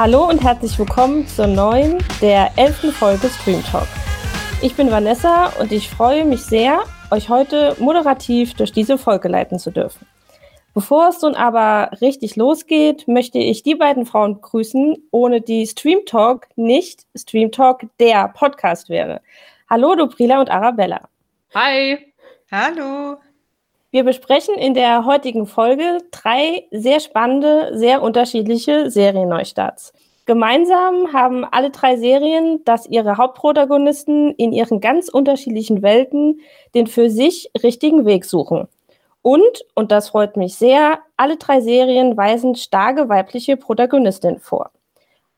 Hallo und herzlich willkommen zur neuen, der elften Folge Stream Talk. Ich bin Vanessa und ich freue mich sehr, euch heute moderativ durch diese Folge leiten zu dürfen. Bevor es nun aber richtig losgeht, möchte ich die beiden Frauen begrüßen, ohne die Stream Talk nicht Stream Talk der Podcast wäre. Hallo, Dobrila und Arabella. Hi. Hallo. Wir besprechen in der heutigen Folge drei sehr spannende, sehr unterschiedliche Serienneustarts. Gemeinsam haben alle drei Serien, dass ihre Hauptprotagonisten in ihren ganz unterschiedlichen Welten den für sich richtigen Weg suchen. Und, und das freut mich sehr, alle drei Serien weisen starke weibliche Protagonistinnen vor.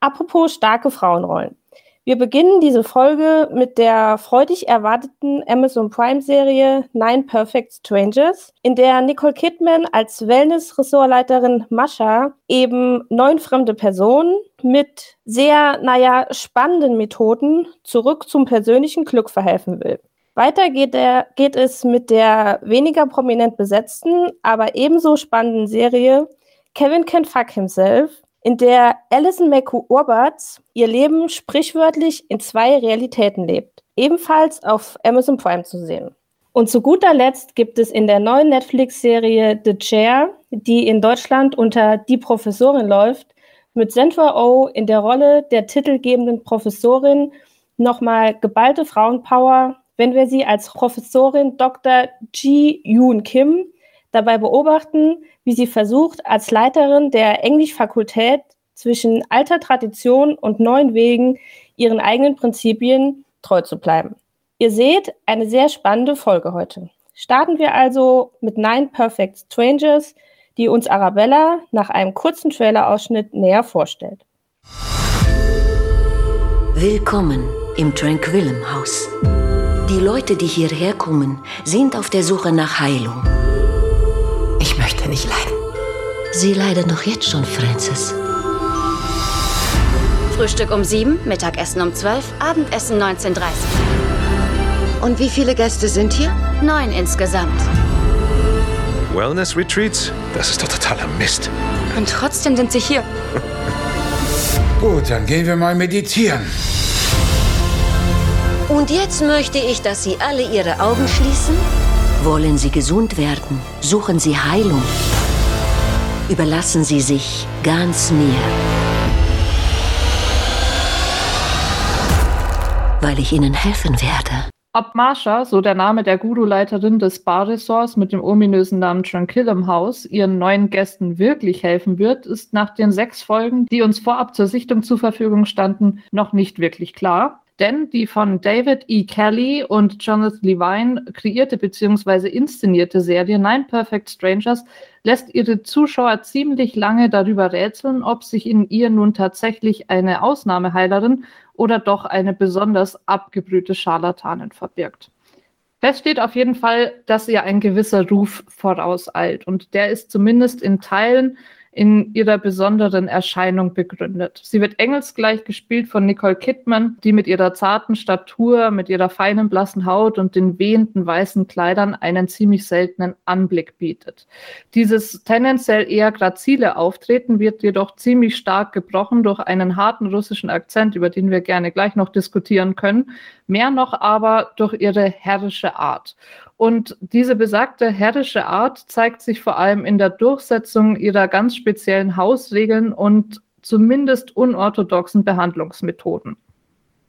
Apropos starke Frauenrollen. Wir beginnen diese Folge mit der freudig erwarteten Amazon Prime-Serie Nine Perfect Strangers, in der Nicole Kidman als Wellness-Ressortleiterin Mascha eben neun fremde Personen mit sehr, naja, spannenden Methoden zurück zum persönlichen Glück verhelfen will. Weiter geht, der, geht es mit der weniger prominent besetzten, aber ebenso spannenden Serie Kevin Can Fuck Himself, in der Alison McCool-Urbatz ihr Leben sprichwörtlich in zwei Realitäten lebt. Ebenfalls auf Amazon Prime zu sehen. Und zu guter Letzt gibt es in der neuen Netflix-Serie The Chair, die in Deutschland unter Die Professorin läuft, mit Sandra Oh in der Rolle der titelgebenden Professorin nochmal geballte Frauenpower, wenn wir sie als Professorin Dr. Ji Yoon Kim dabei beobachten, wie sie versucht, als Leiterin der Englischfakultät zwischen alter Tradition und neuen Wegen ihren eigenen Prinzipien treu zu bleiben. Ihr seht, eine sehr spannende Folge heute. Starten wir also mit Nine Perfect Strangers, die uns Arabella nach einem kurzen Trailer-Ausschnitt näher vorstellt. Willkommen im Tranquillum Haus. Die Leute, die hierher kommen, sind auf der Suche nach Heilung. Nicht leiden. Sie leiden doch jetzt schon, Francis. Frühstück um sieben, Mittagessen um zwölf, Abendessen 19.30 Und wie viele Gäste sind hier? Neun insgesamt. Wellness Retreats? Das ist doch totaler Mist. Und trotzdem sind sie hier. Gut, dann gehen wir mal meditieren. Und jetzt möchte ich, dass Sie alle Ihre Augen schließen wollen Sie gesund werden? Suchen Sie Heilung? Überlassen Sie sich ganz mir. Weil ich Ihnen helfen werde. Ob Marsha, so der Name der Guru-Leiterin des Bar-Ressorts mit dem ominösen Namen Tranquillum House, ihren neuen Gästen wirklich helfen wird, ist nach den sechs Folgen, die uns vorab zur Sichtung zur Verfügung standen, noch nicht wirklich klar denn die von David E. Kelly und Jonathan Levine kreierte bzw. inszenierte Serie Nine Perfect Strangers lässt ihre Zuschauer ziemlich lange darüber rätseln, ob sich in ihr nun tatsächlich eine Ausnahmeheilerin oder doch eine besonders abgebrühte Scharlatanin verbirgt. Fest steht auf jeden Fall, dass ihr ein gewisser Ruf vorauseilt und der ist zumindest in Teilen in ihrer besonderen Erscheinung begründet. Sie wird engelsgleich gespielt von Nicole Kidman, die mit ihrer zarten Statur, mit ihrer feinen blassen Haut und den wehenden weißen Kleidern einen ziemlich seltenen Anblick bietet. Dieses tendenziell eher grazile Auftreten wird jedoch ziemlich stark gebrochen durch einen harten russischen Akzent, über den wir gerne gleich noch diskutieren können, mehr noch aber durch ihre herrische Art. Und diese besagte herrische Art zeigt sich vor allem in der Durchsetzung ihrer ganz speziellen Hausregeln und zumindest unorthodoxen Behandlungsmethoden.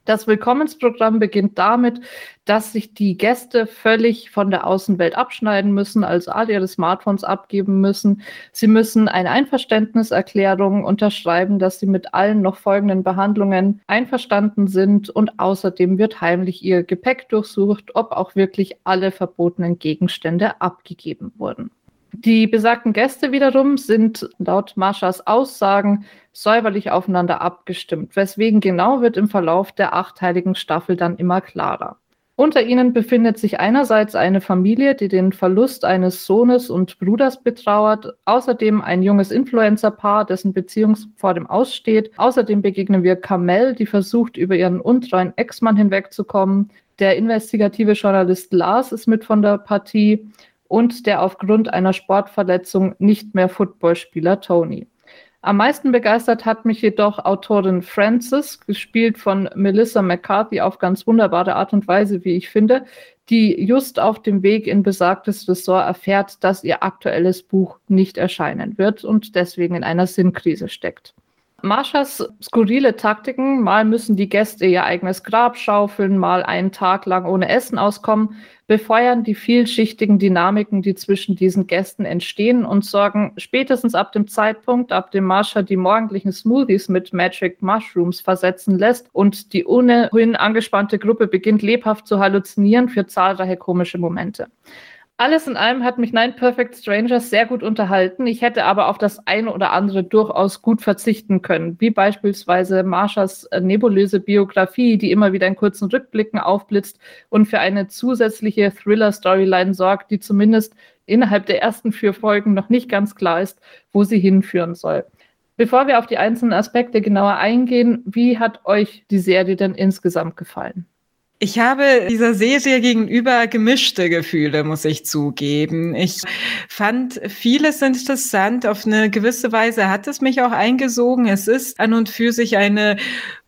Das Willkommensprogramm beginnt damit, dass sich die Gäste völlig von der Außenwelt abschneiden müssen, also all ihre Smartphones abgeben müssen. Sie müssen eine Einverständniserklärung unterschreiben, dass sie mit allen noch folgenden Behandlungen einverstanden sind und außerdem wird heimlich ihr Gepäck durchsucht, ob auch wirklich alle verbotenen Gegenstände abgegeben wurden. Die besagten Gäste wiederum sind laut Marschas Aussagen säuberlich aufeinander abgestimmt, weswegen genau wird im Verlauf der achteiligen Staffel dann immer klarer. Unter ihnen befindet sich einerseits eine Familie, die den Verlust eines Sohnes und Bruders betrauert, außerdem ein junges Influencer-Paar, dessen Beziehung vor dem Aussteht. Außerdem begegnen wir Kamel, die versucht, über ihren untreuen Ex-Mann hinwegzukommen. Der investigative Journalist Lars ist mit von der Partie und der aufgrund einer Sportverletzung nicht mehr Footballspieler Tony. Am meisten begeistert hat mich jedoch Autorin Frances, gespielt von Melissa McCarthy auf ganz wunderbare Art und Weise, wie ich finde, die just auf dem Weg in besagtes Ressort erfährt, dass ihr aktuelles Buch nicht erscheinen wird und deswegen in einer Sinnkrise steckt. Marshas skurrile Taktiken, mal müssen die Gäste ihr eigenes Grab schaufeln, mal einen Tag lang ohne Essen auskommen, befeuern die vielschichtigen Dynamiken, die zwischen diesen Gästen entstehen und sorgen spätestens ab dem Zeitpunkt, ab dem Marsha die morgendlichen Smoothies mit Magic Mushrooms versetzen lässt und die ohnehin angespannte Gruppe beginnt lebhaft zu halluzinieren für zahlreiche komische Momente. Alles in allem hat mich Nine Perfect Strangers sehr gut unterhalten. Ich hätte aber auf das eine oder andere durchaus gut verzichten können, wie beispielsweise Marshas äh, nebulöse Biografie, die immer wieder in kurzen Rückblicken aufblitzt und für eine zusätzliche Thriller-Storyline sorgt, die zumindest innerhalb der ersten vier Folgen noch nicht ganz klar ist, wo sie hinführen soll. Bevor wir auf die einzelnen Aspekte genauer eingehen, wie hat euch die Serie denn insgesamt gefallen? Ich habe dieser Serie gegenüber gemischte Gefühle, muss ich zugeben. Ich fand vieles interessant. Auf eine gewisse Weise hat es mich auch eingesogen. Es ist an und für sich eine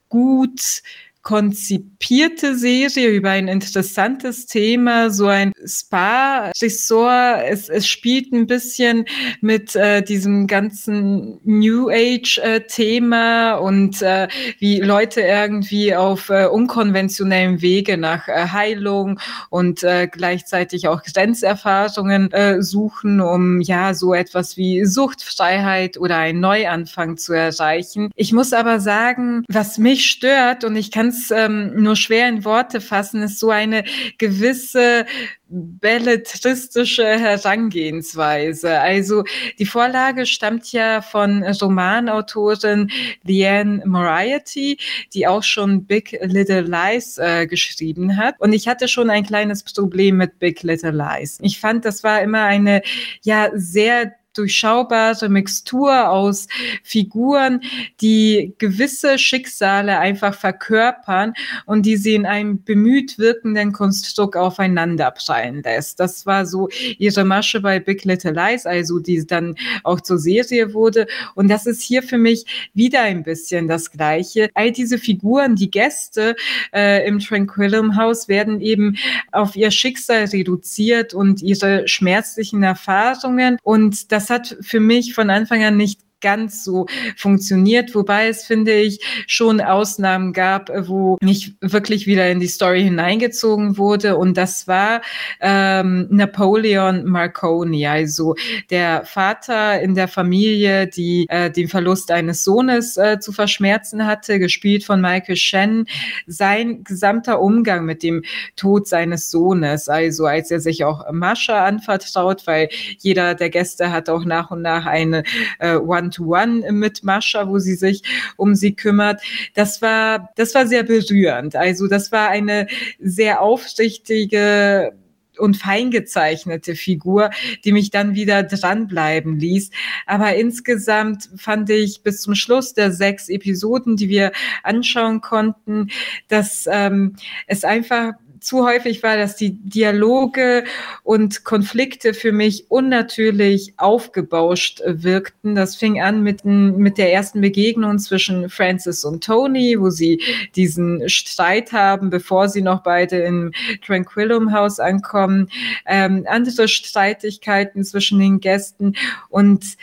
gut konzipierte Serie über ein interessantes Thema, so ein Spa-Ressort. Es, es spielt ein bisschen mit äh, diesem ganzen New Age-Thema äh, und äh, wie Leute irgendwie auf äh, unkonventionellem Wege nach äh, Heilung und äh, gleichzeitig auch Grenzerfahrungen äh, suchen, um ja so etwas wie Suchtfreiheit oder einen Neuanfang zu erreichen. Ich muss aber sagen, was mich stört und ich kann es ähm, nur schwer in Worte fassen, ist so eine gewisse belletristische Herangehensweise. Also die Vorlage stammt ja von Romanautorin Leanne Moriarty, die auch schon Big Little Lies äh, geschrieben hat. Und ich hatte schon ein kleines Problem mit Big Little Lies. Ich fand, das war immer eine ja sehr durchschaubare Mixtur aus Figuren, die gewisse Schicksale einfach verkörpern und die sie in einem bemüht wirkenden Konstrukt aufeinander prallen lässt. Das war so ihre Masche bei Big Little Lies, also die dann auch zur Serie wurde. Und das ist hier für mich wieder ein bisschen das Gleiche. All diese Figuren, die Gäste äh, im Tranquillum House werden eben auf ihr Schicksal reduziert und ihre schmerzlichen Erfahrungen. Und das das hat für mich von Anfang an nicht ganz so funktioniert, wobei es, finde ich, schon Ausnahmen gab, wo nicht wirklich wieder in die Story hineingezogen wurde. Und das war ähm, Napoleon Marconi, also der Vater in der Familie, die äh, den Verlust eines Sohnes äh, zu verschmerzen hatte, gespielt von Michael Shannon. Sein gesamter Umgang mit dem Tod seines Sohnes, also als er sich auch Mascha anvertraut, weil jeder der Gäste hat auch nach und nach eine äh, One One-to-One mit Mascha, wo sie sich um sie kümmert. Das war, das war sehr berührend. Also das war eine sehr aufrichtige und fein gezeichnete Figur, die mich dann wieder dranbleiben ließ. Aber insgesamt fand ich bis zum Schluss der sechs Episoden, die wir anschauen konnten, dass ähm, es einfach zu häufig war, dass die Dialoge und Konflikte für mich unnatürlich aufgebauscht wirkten. Das fing an mit, mit der ersten Begegnung zwischen Francis und Tony, wo sie diesen Streit haben, bevor sie noch beide im Tranquillum House ankommen. Ähm, andere Streitigkeiten zwischen den Gästen und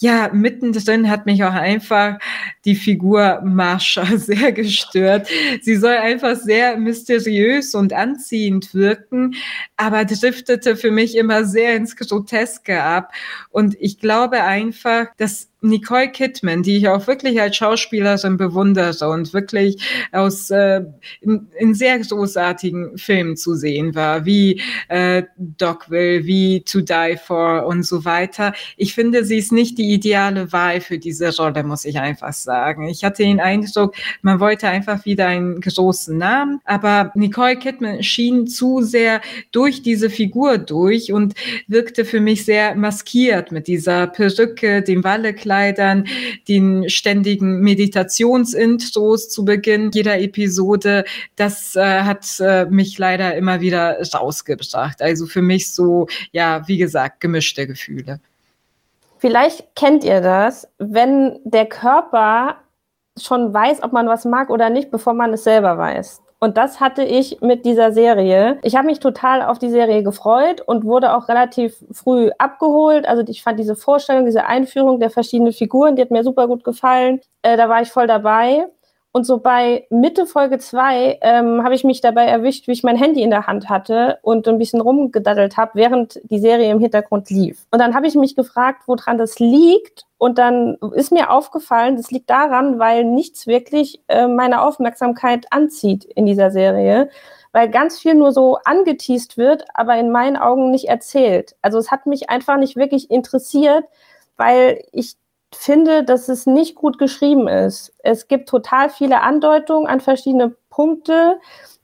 ja, mittendrin hat mich auch einfach die Figur Marsha sehr gestört. Sie soll einfach sehr mysteriös und anziehend wirken, aber driftete für mich immer sehr ins Groteske ab. Und ich glaube einfach, dass Nicole Kidman, die ich auch wirklich als Schauspielerin bewundere und wirklich aus äh, in, in sehr großartigen Filmen zu sehen war, wie äh, Dogville, wie To Die For und so weiter. Ich finde, sie ist nicht die ideale Wahl für diese Rolle, muss ich einfach sagen. Ich hatte den Eindruck, man wollte einfach wieder einen großen Namen, aber Nicole Kidman schien zu sehr durch diese Figur durch und wirkte für mich sehr maskiert mit dieser Perücke, dem Wallekleid Kleidern, den ständigen Meditationsintros zu Beginn jeder Episode. Das äh, hat äh, mich leider immer wieder rausgebracht. Also für mich so, ja, wie gesagt, gemischte Gefühle. Vielleicht kennt ihr das, wenn der Körper schon weiß, ob man was mag oder nicht, bevor man es selber weiß. Und das hatte ich mit dieser Serie. Ich habe mich total auf die Serie gefreut und wurde auch relativ früh abgeholt. Also ich fand diese Vorstellung, diese Einführung der verschiedenen Figuren, die hat mir super gut gefallen. Äh, da war ich voll dabei. Und so bei Mitte Folge 2 ähm, habe ich mich dabei erwischt, wie ich mein Handy in der Hand hatte und ein bisschen rumgedaddelt habe, während die Serie im Hintergrund lief. Und dann habe ich mich gefragt, woran das liegt. Und dann ist mir aufgefallen, das liegt daran, weil nichts wirklich äh, meine Aufmerksamkeit anzieht in dieser Serie, weil ganz viel nur so angeteased wird, aber in meinen Augen nicht erzählt. Also es hat mich einfach nicht wirklich interessiert, weil ich finde, dass es nicht gut geschrieben ist. Es gibt total viele Andeutungen an verschiedene Punkte,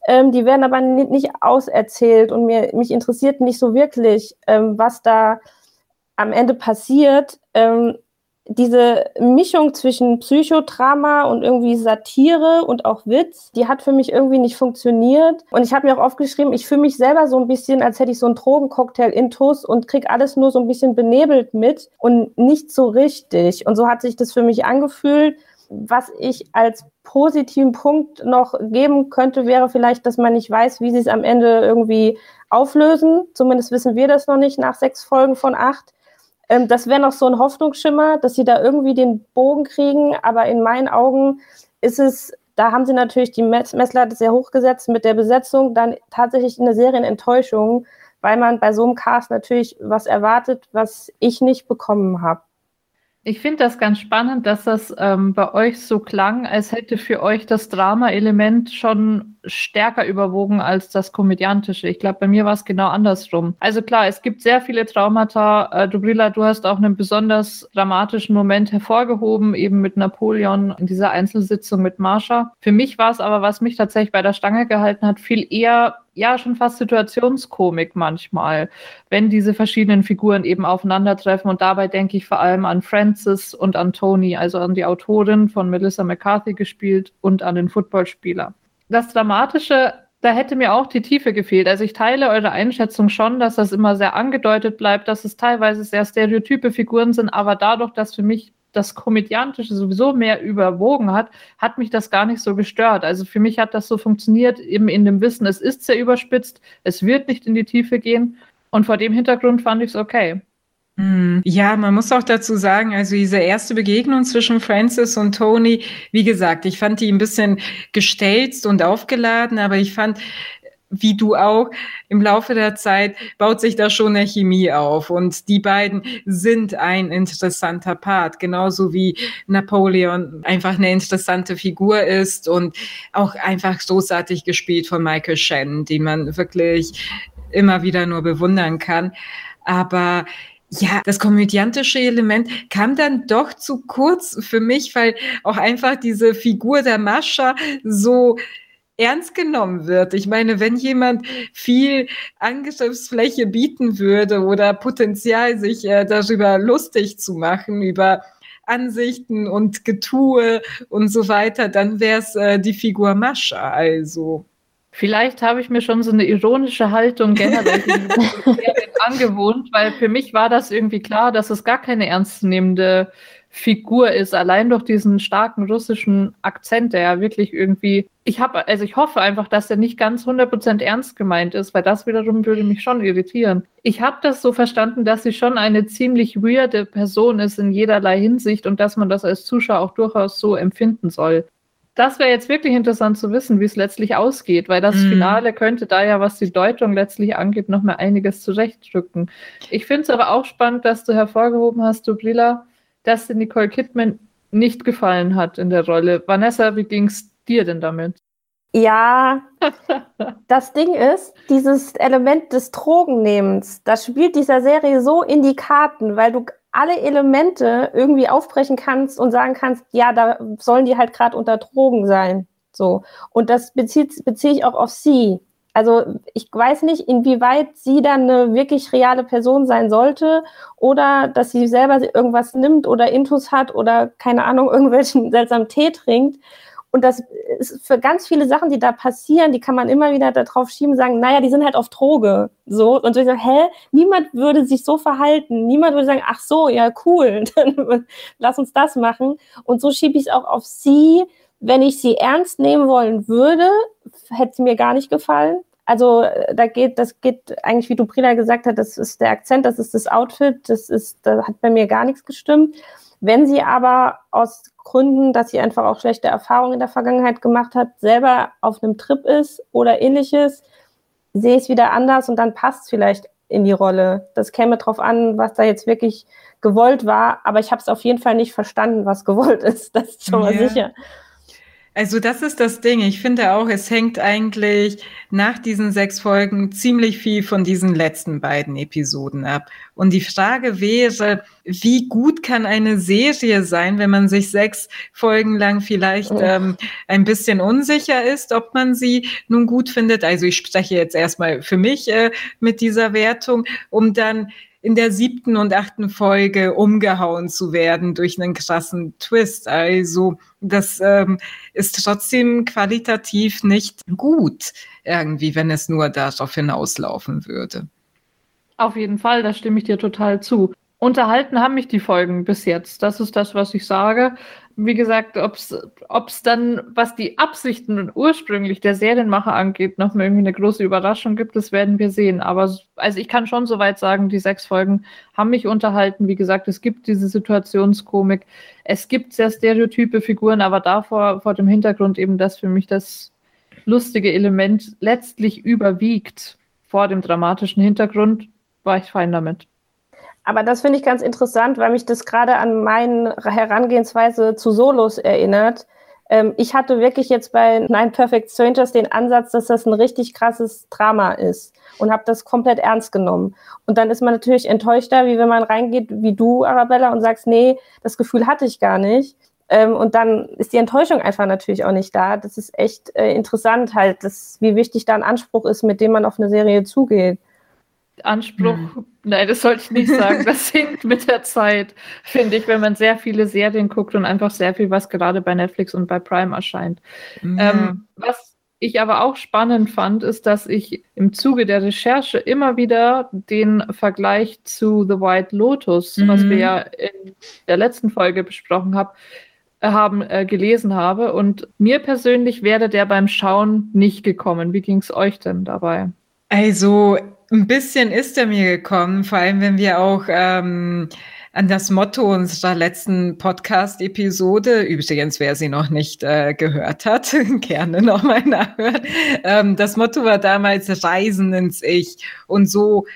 ähm, die werden aber nicht auserzählt und mir, mich interessiert nicht so wirklich, ähm, was da am Ende passiert. Ähm, diese Mischung zwischen Psychodrama und irgendwie Satire und auch Witz, die hat für mich irgendwie nicht funktioniert. Und ich habe mir auch aufgeschrieben, ich fühle mich selber so ein bisschen, als hätte ich so einen Drogencocktail intus und krieg alles nur so ein bisschen benebelt mit und nicht so richtig. Und so hat sich das für mich angefühlt. Was ich als positiven Punkt noch geben könnte, wäre vielleicht, dass man nicht weiß, wie sie es am Ende irgendwie auflösen. Zumindest wissen wir das noch nicht nach sechs Folgen von acht. Ähm, das wäre noch so ein Hoffnungsschimmer, dass sie da irgendwie den Bogen kriegen. Aber in meinen Augen ist es, da haben sie natürlich die Messlatte sehr hochgesetzt mit der Besetzung, dann tatsächlich eine Serienenttäuschung, weil man bei so einem Cast natürlich was erwartet, was ich nicht bekommen habe. Ich finde das ganz spannend, dass das ähm, bei euch so klang, als hätte für euch das Drama-Element schon stärker überwogen als das Komödiantische. Ich glaube, bei mir war es genau andersrum. Also klar, es gibt sehr viele Traumata. Äh, Dubrilla, du hast auch einen besonders dramatischen Moment hervorgehoben, eben mit Napoleon in dieser Einzelsitzung mit Marsha. Für mich war es aber, was mich tatsächlich bei der Stange gehalten hat, viel eher ja schon fast Situationskomik manchmal, wenn diese verschiedenen Figuren eben aufeinandertreffen. Und dabei denke ich vor allem an Francis und an Tony, also an die Autorin von Melissa McCarthy gespielt und an den Footballspieler. Das Dramatische, da hätte mir auch die Tiefe gefehlt. Also ich teile eure Einschätzung schon, dass das immer sehr angedeutet bleibt, dass es teilweise sehr stereotype Figuren sind, aber dadurch, dass für mich das Komödiantische sowieso mehr überwogen hat, hat mich das gar nicht so gestört. Also für mich hat das so funktioniert, eben in dem Wissen, es ist sehr überspitzt, es wird nicht in die Tiefe gehen. Und vor dem Hintergrund fand ich es okay. Hm. Ja, man muss auch dazu sagen, also diese erste Begegnung zwischen Francis und Tony, wie gesagt, ich fand die ein bisschen gestelzt und aufgeladen, aber ich fand, wie du auch, im Laufe der Zeit baut sich da schon eine Chemie auf. Und die beiden sind ein interessanter Part, genauso wie Napoleon einfach eine interessante Figur ist und auch einfach großartig gespielt von Michael Shannon, den man wirklich immer wieder nur bewundern kann. Aber ja, das komödiantische Element kam dann doch zu kurz für mich, weil auch einfach diese Figur der Mascha so ernst genommen wird. Ich meine, wenn jemand viel Angriffsfläche bieten würde oder Potenzial, sich äh, darüber lustig zu machen, über Ansichten und Getue und so weiter, dann wäre es äh, die Figur Mascha. Also. Vielleicht habe ich mir schon so eine ironische Haltung generell angewohnt, weil für mich war das irgendwie klar, dass es gar keine ernstzunehmende Figur ist, allein durch diesen starken russischen Akzent, der ja wirklich irgendwie, ich habe, also ich hoffe einfach, dass er nicht ganz 100% ernst gemeint ist, weil das wiederum würde mich schon irritieren. Ich habe das so verstanden, dass sie schon eine ziemlich weirde Person ist in jederlei Hinsicht und dass man das als Zuschauer auch durchaus so empfinden soll. Das wäre jetzt wirklich interessant zu wissen, wie es letztlich ausgeht, weil das mm. Finale könnte da ja, was die Deutung letztlich angeht, noch mal einiges zurechtrücken. Ich finde es aber auch spannend, dass du hervorgehoben hast, du Brilla, dass dir Nicole Kidman nicht gefallen hat in der Rolle. Vanessa, wie ging es dir denn damit? Ja, das Ding ist, dieses Element des Drogennehmens, das spielt dieser Serie so in die Karten, weil du alle Elemente irgendwie aufbrechen kannst und sagen kannst, ja, da sollen die halt gerade unter Drogen sein. So. Und das bezieht, beziehe ich auch auf sie. Also ich weiß nicht, inwieweit sie dann eine wirklich reale Person sein sollte oder dass sie selber irgendwas nimmt oder Intus hat oder keine Ahnung, irgendwelchen seltsamen Tee trinkt. Und das ist für ganz viele Sachen, die da passieren, die kann man immer wieder darauf schieben, sagen, naja, die sind halt auf Droge. So. Und so ich sage, hä? Niemand würde sich so verhalten. Niemand würde sagen, ach so, ja, cool, dann lass uns das machen. Und so schiebe ich es auch auf sie. Wenn ich sie ernst nehmen wollen würde, hätte es mir gar nicht gefallen. Also da geht, das geht eigentlich, wie Duprina gesagt hat, das ist der Akzent, das ist das Outfit, das ist, da hat bei mir gar nichts gestimmt. Wenn sie aber aus Gründen, dass sie einfach auch schlechte Erfahrungen in der Vergangenheit gemacht hat, selber auf einem Trip ist oder ähnliches, sehe ich es wieder anders und dann passt es vielleicht in die Rolle. Das käme drauf an, was da jetzt wirklich gewollt war, aber ich habe es auf jeden Fall nicht verstanden, was gewollt ist. Das ist schon mal yeah. sicher. Also das ist das Ding. Ich finde auch, es hängt eigentlich nach diesen sechs Folgen ziemlich viel von diesen letzten beiden Episoden ab. Und die Frage wäre, wie gut kann eine Serie sein, wenn man sich sechs Folgen lang vielleicht oh. ähm, ein bisschen unsicher ist, ob man sie nun gut findet. Also ich spreche jetzt erstmal für mich äh, mit dieser Wertung, um dann in der siebten und achten Folge umgehauen zu werden durch einen krassen Twist. Also das ähm, ist trotzdem qualitativ nicht gut irgendwie, wenn es nur darauf hinauslaufen würde. Auf jeden Fall, da stimme ich dir total zu. Unterhalten haben mich die Folgen bis jetzt. Das ist das, was ich sage wie gesagt, ob es dann, was die Absichten ursprünglich der Serienmacher angeht, noch irgendwie eine große Überraschung gibt, das werden wir sehen. Aber also ich kann schon soweit sagen, die sechs Folgen haben mich unterhalten. Wie gesagt, es gibt diese Situationskomik, es gibt sehr stereotype Figuren, aber davor vor dem Hintergrund eben, dass für mich das lustige Element letztlich überwiegt vor dem dramatischen Hintergrund, war ich fein damit. Aber das finde ich ganz interessant, weil mich das gerade an meine Herangehensweise zu Solos erinnert. Ähm, ich hatte wirklich jetzt bei Nine Perfect Strangers den Ansatz, dass das ein richtig krasses Drama ist und habe das komplett ernst genommen. Und dann ist man natürlich enttäuschter, wie wenn man reingeht, wie du, Arabella, und sagst, nee, das Gefühl hatte ich gar nicht. Ähm, und dann ist die Enttäuschung einfach natürlich auch nicht da. Das ist echt äh, interessant halt, dass, wie wichtig da ein Anspruch ist, mit dem man auf eine Serie zugeht. Anspruch, hm. nein, das sollte ich nicht sagen. Das sinkt mit der Zeit, finde ich, wenn man sehr viele Serien guckt und einfach sehr viel, was gerade bei Netflix und bei Prime erscheint. Ja. Ähm, was ich aber auch spannend fand, ist, dass ich im Zuge der Recherche immer wieder den Vergleich zu The White Lotus, mhm. was wir ja in der letzten Folge besprochen haben, äh, haben äh, gelesen habe. Und mir persönlich wäre der beim Schauen nicht gekommen. Wie ging es euch denn dabei? Also ein bisschen ist er mir gekommen, vor allem wenn wir auch ähm, an das Motto unserer letzten Podcast-Episode, übrigens, wer sie noch nicht äh, gehört hat, gerne nochmal nachhören. Ähm, das Motto war damals Reisen ins Ich. Und so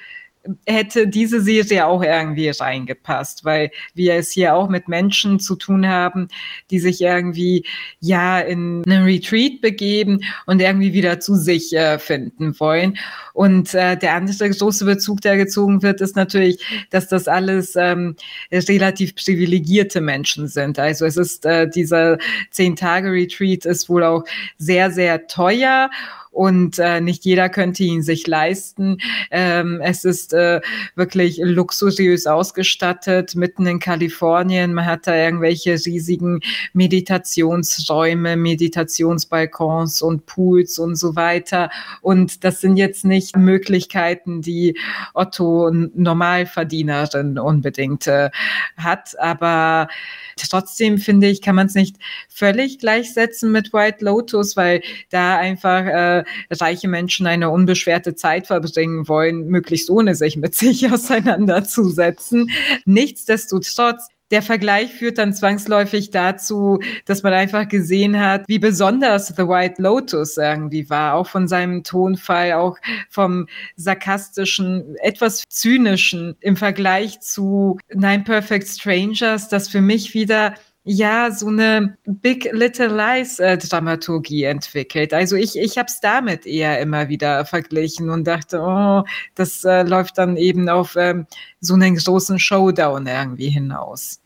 hätte diese Serie auch irgendwie reingepasst, weil wir es hier auch mit Menschen zu tun haben, die sich irgendwie ja in einen Retreat begeben und irgendwie wieder zu sich äh, finden wollen. Und äh, der andere große Bezug, der gezogen wird, ist natürlich, dass das alles ähm, relativ privilegierte Menschen sind. Also es ist äh, dieser zehn Tage Retreat ist wohl auch sehr sehr teuer und äh, nicht jeder könnte ihn sich leisten. Ähm, es ist äh, wirklich luxuriös ausgestattet, mitten in Kalifornien. Man hat da irgendwelche riesigen Meditationsräume, Meditationsbalkons und Pools und so weiter. Und das sind jetzt nicht Möglichkeiten, die Otto Normalverdienerin unbedingt äh, hat, aber trotzdem finde ich, kann man es nicht völlig gleichsetzen mit White Lotus, weil da einfach äh, reiche Menschen eine unbeschwerte Zeit verbringen wollen, möglichst ohne sich mit sich auseinanderzusetzen. Nichtsdestotrotz der Vergleich führt dann zwangsläufig dazu, dass man einfach gesehen hat, wie besonders The White Lotus irgendwie war, auch von seinem Tonfall, auch vom sarkastischen, etwas zynischen im Vergleich zu Nine Perfect Strangers, das für mich wieder ja so eine Big Little Lies äh, Dramaturgie entwickelt. Also ich, ich habe es damit eher immer wieder verglichen und dachte, oh, das äh, läuft dann eben auf ähm, so einen großen Showdown irgendwie hinaus.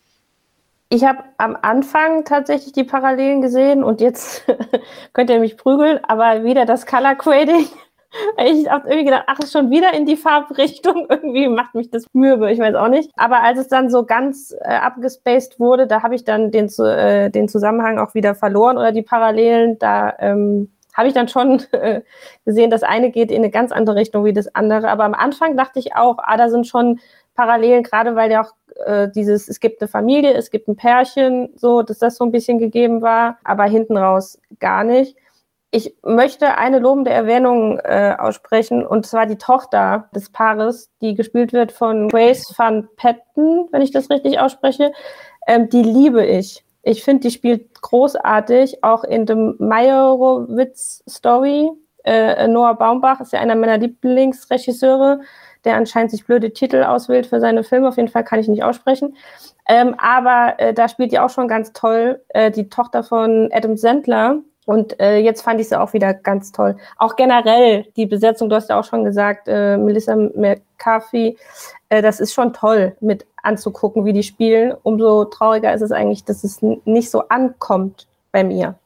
Ich habe am Anfang tatsächlich die Parallelen gesehen und jetzt könnt ihr mich prügeln, aber wieder das Color Grading Ich habe irgendwie gedacht, ach, ist schon wieder in die Farbrichtung. Irgendwie macht mich das mürbe, ich weiß auch nicht. Aber als es dann so ganz äh, abgespaced wurde, da habe ich dann den, äh, den Zusammenhang auch wieder verloren oder die Parallelen. Da ähm, habe ich dann schon äh, gesehen, das eine geht in eine ganz andere Richtung wie das andere. Aber am Anfang dachte ich auch, ah, da sind schon Parallelen, gerade weil ja auch äh, dieses, es gibt eine Familie, es gibt ein Pärchen, so, dass das so ein bisschen gegeben war, aber hinten raus gar nicht. Ich möchte eine lobende Erwähnung äh, aussprechen, und zwar die Tochter des Paares, die gespielt wird von Grace van Patten, wenn ich das richtig ausspreche. Ähm, die liebe ich. Ich finde, die spielt großartig, auch in dem Meyerowitz-Story. Äh, Noah Baumbach ist ja einer meiner Lieblingsregisseure, der anscheinend sich blöde Titel auswählt für seine Filme. Auf jeden Fall kann ich nicht aussprechen. Ähm, aber äh, da spielt die auch schon ganz toll, äh, die Tochter von Adam Sandler. Und äh, jetzt fand ich sie auch wieder ganz toll. Auch generell die Besetzung, du hast ja auch schon gesagt, äh, Melissa McCarthy, äh, das ist schon toll mit anzugucken, wie die spielen. Umso trauriger ist es eigentlich, dass es nicht so ankommt bei mir.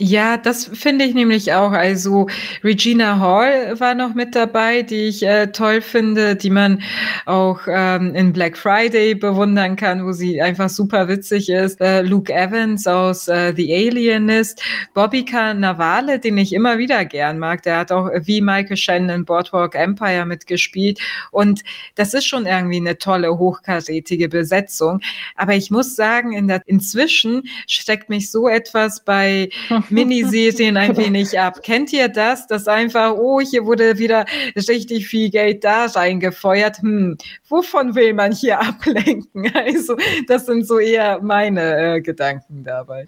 Ja, das finde ich nämlich auch. Also Regina Hall war noch mit dabei, die ich äh, toll finde, die man auch ähm, in Black Friday bewundern kann, wo sie einfach super witzig ist. Äh, Luke Evans aus äh, The Alienist, Bobby Cannavale, den ich immer wieder gern mag. Der hat auch wie Michael Shannon in Boardwalk Empire mitgespielt. Und das ist schon irgendwie eine tolle, hochkarätige Besetzung. Aber ich muss sagen, in der, inzwischen steckt mich so etwas bei Miniserien ein wenig ab. Kennt ihr das? Dass einfach, oh, hier wurde wieder richtig viel Geld da reingefeuert. Hm, wovon will man hier ablenken? Also, das sind so eher meine äh, Gedanken dabei.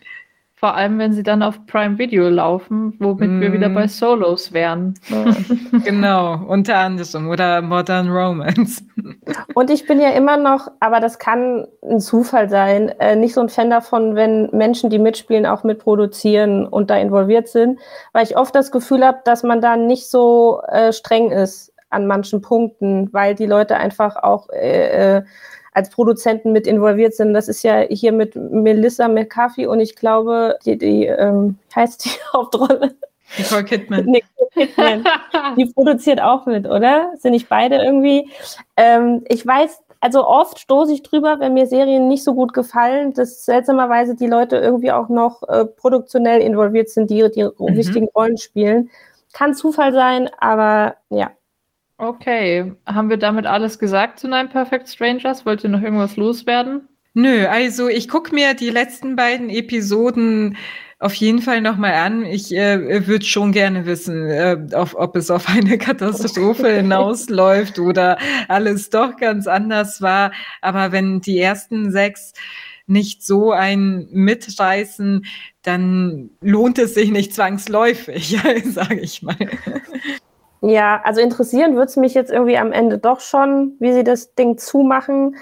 Vor allem, wenn sie dann auf Prime Video laufen, womit mm. wir wieder bei mhm. Solos wären. genau, unter anderem. Oder Modern Romance. Und ich bin ja immer noch, aber das kann ein Zufall sein, äh, nicht so ein Fan davon, wenn Menschen, die mitspielen, auch mitproduzieren und da involviert sind, weil ich oft das Gefühl habe, dass man da nicht so äh, streng ist an manchen Punkten, weil die Leute einfach auch äh, äh als Produzenten mit involviert sind. Das ist ja hier mit Melissa McCarthy und ich glaube, die, die ähm, heißt die Hauptrolle. Nicole Kidman. Nicole Kidman. die produziert auch mit, oder? Sind nicht beide irgendwie? Ähm, ich weiß, also oft stoße ich drüber, wenn mir Serien nicht so gut gefallen, dass seltsamerweise die Leute irgendwie auch noch äh, produktionell involviert sind, die die mhm. wichtigen Rollen spielen. Kann Zufall sein, aber ja. Okay, haben wir damit alles gesagt zu Nine Perfect Strangers? Wollt ihr noch irgendwas loswerden? Nö, also ich gucke mir die letzten beiden Episoden auf jeden Fall nochmal an. Ich äh, würde schon gerne wissen, äh, auf, ob es auf eine Katastrophe hinausläuft oder alles doch ganz anders war. Aber wenn die ersten sechs nicht so ein mitreißen, dann lohnt es sich nicht zwangsläufig, sage ich mal. Ja, also interessieren würde es mich jetzt irgendwie am Ende doch schon, wie sie das Ding zumachen.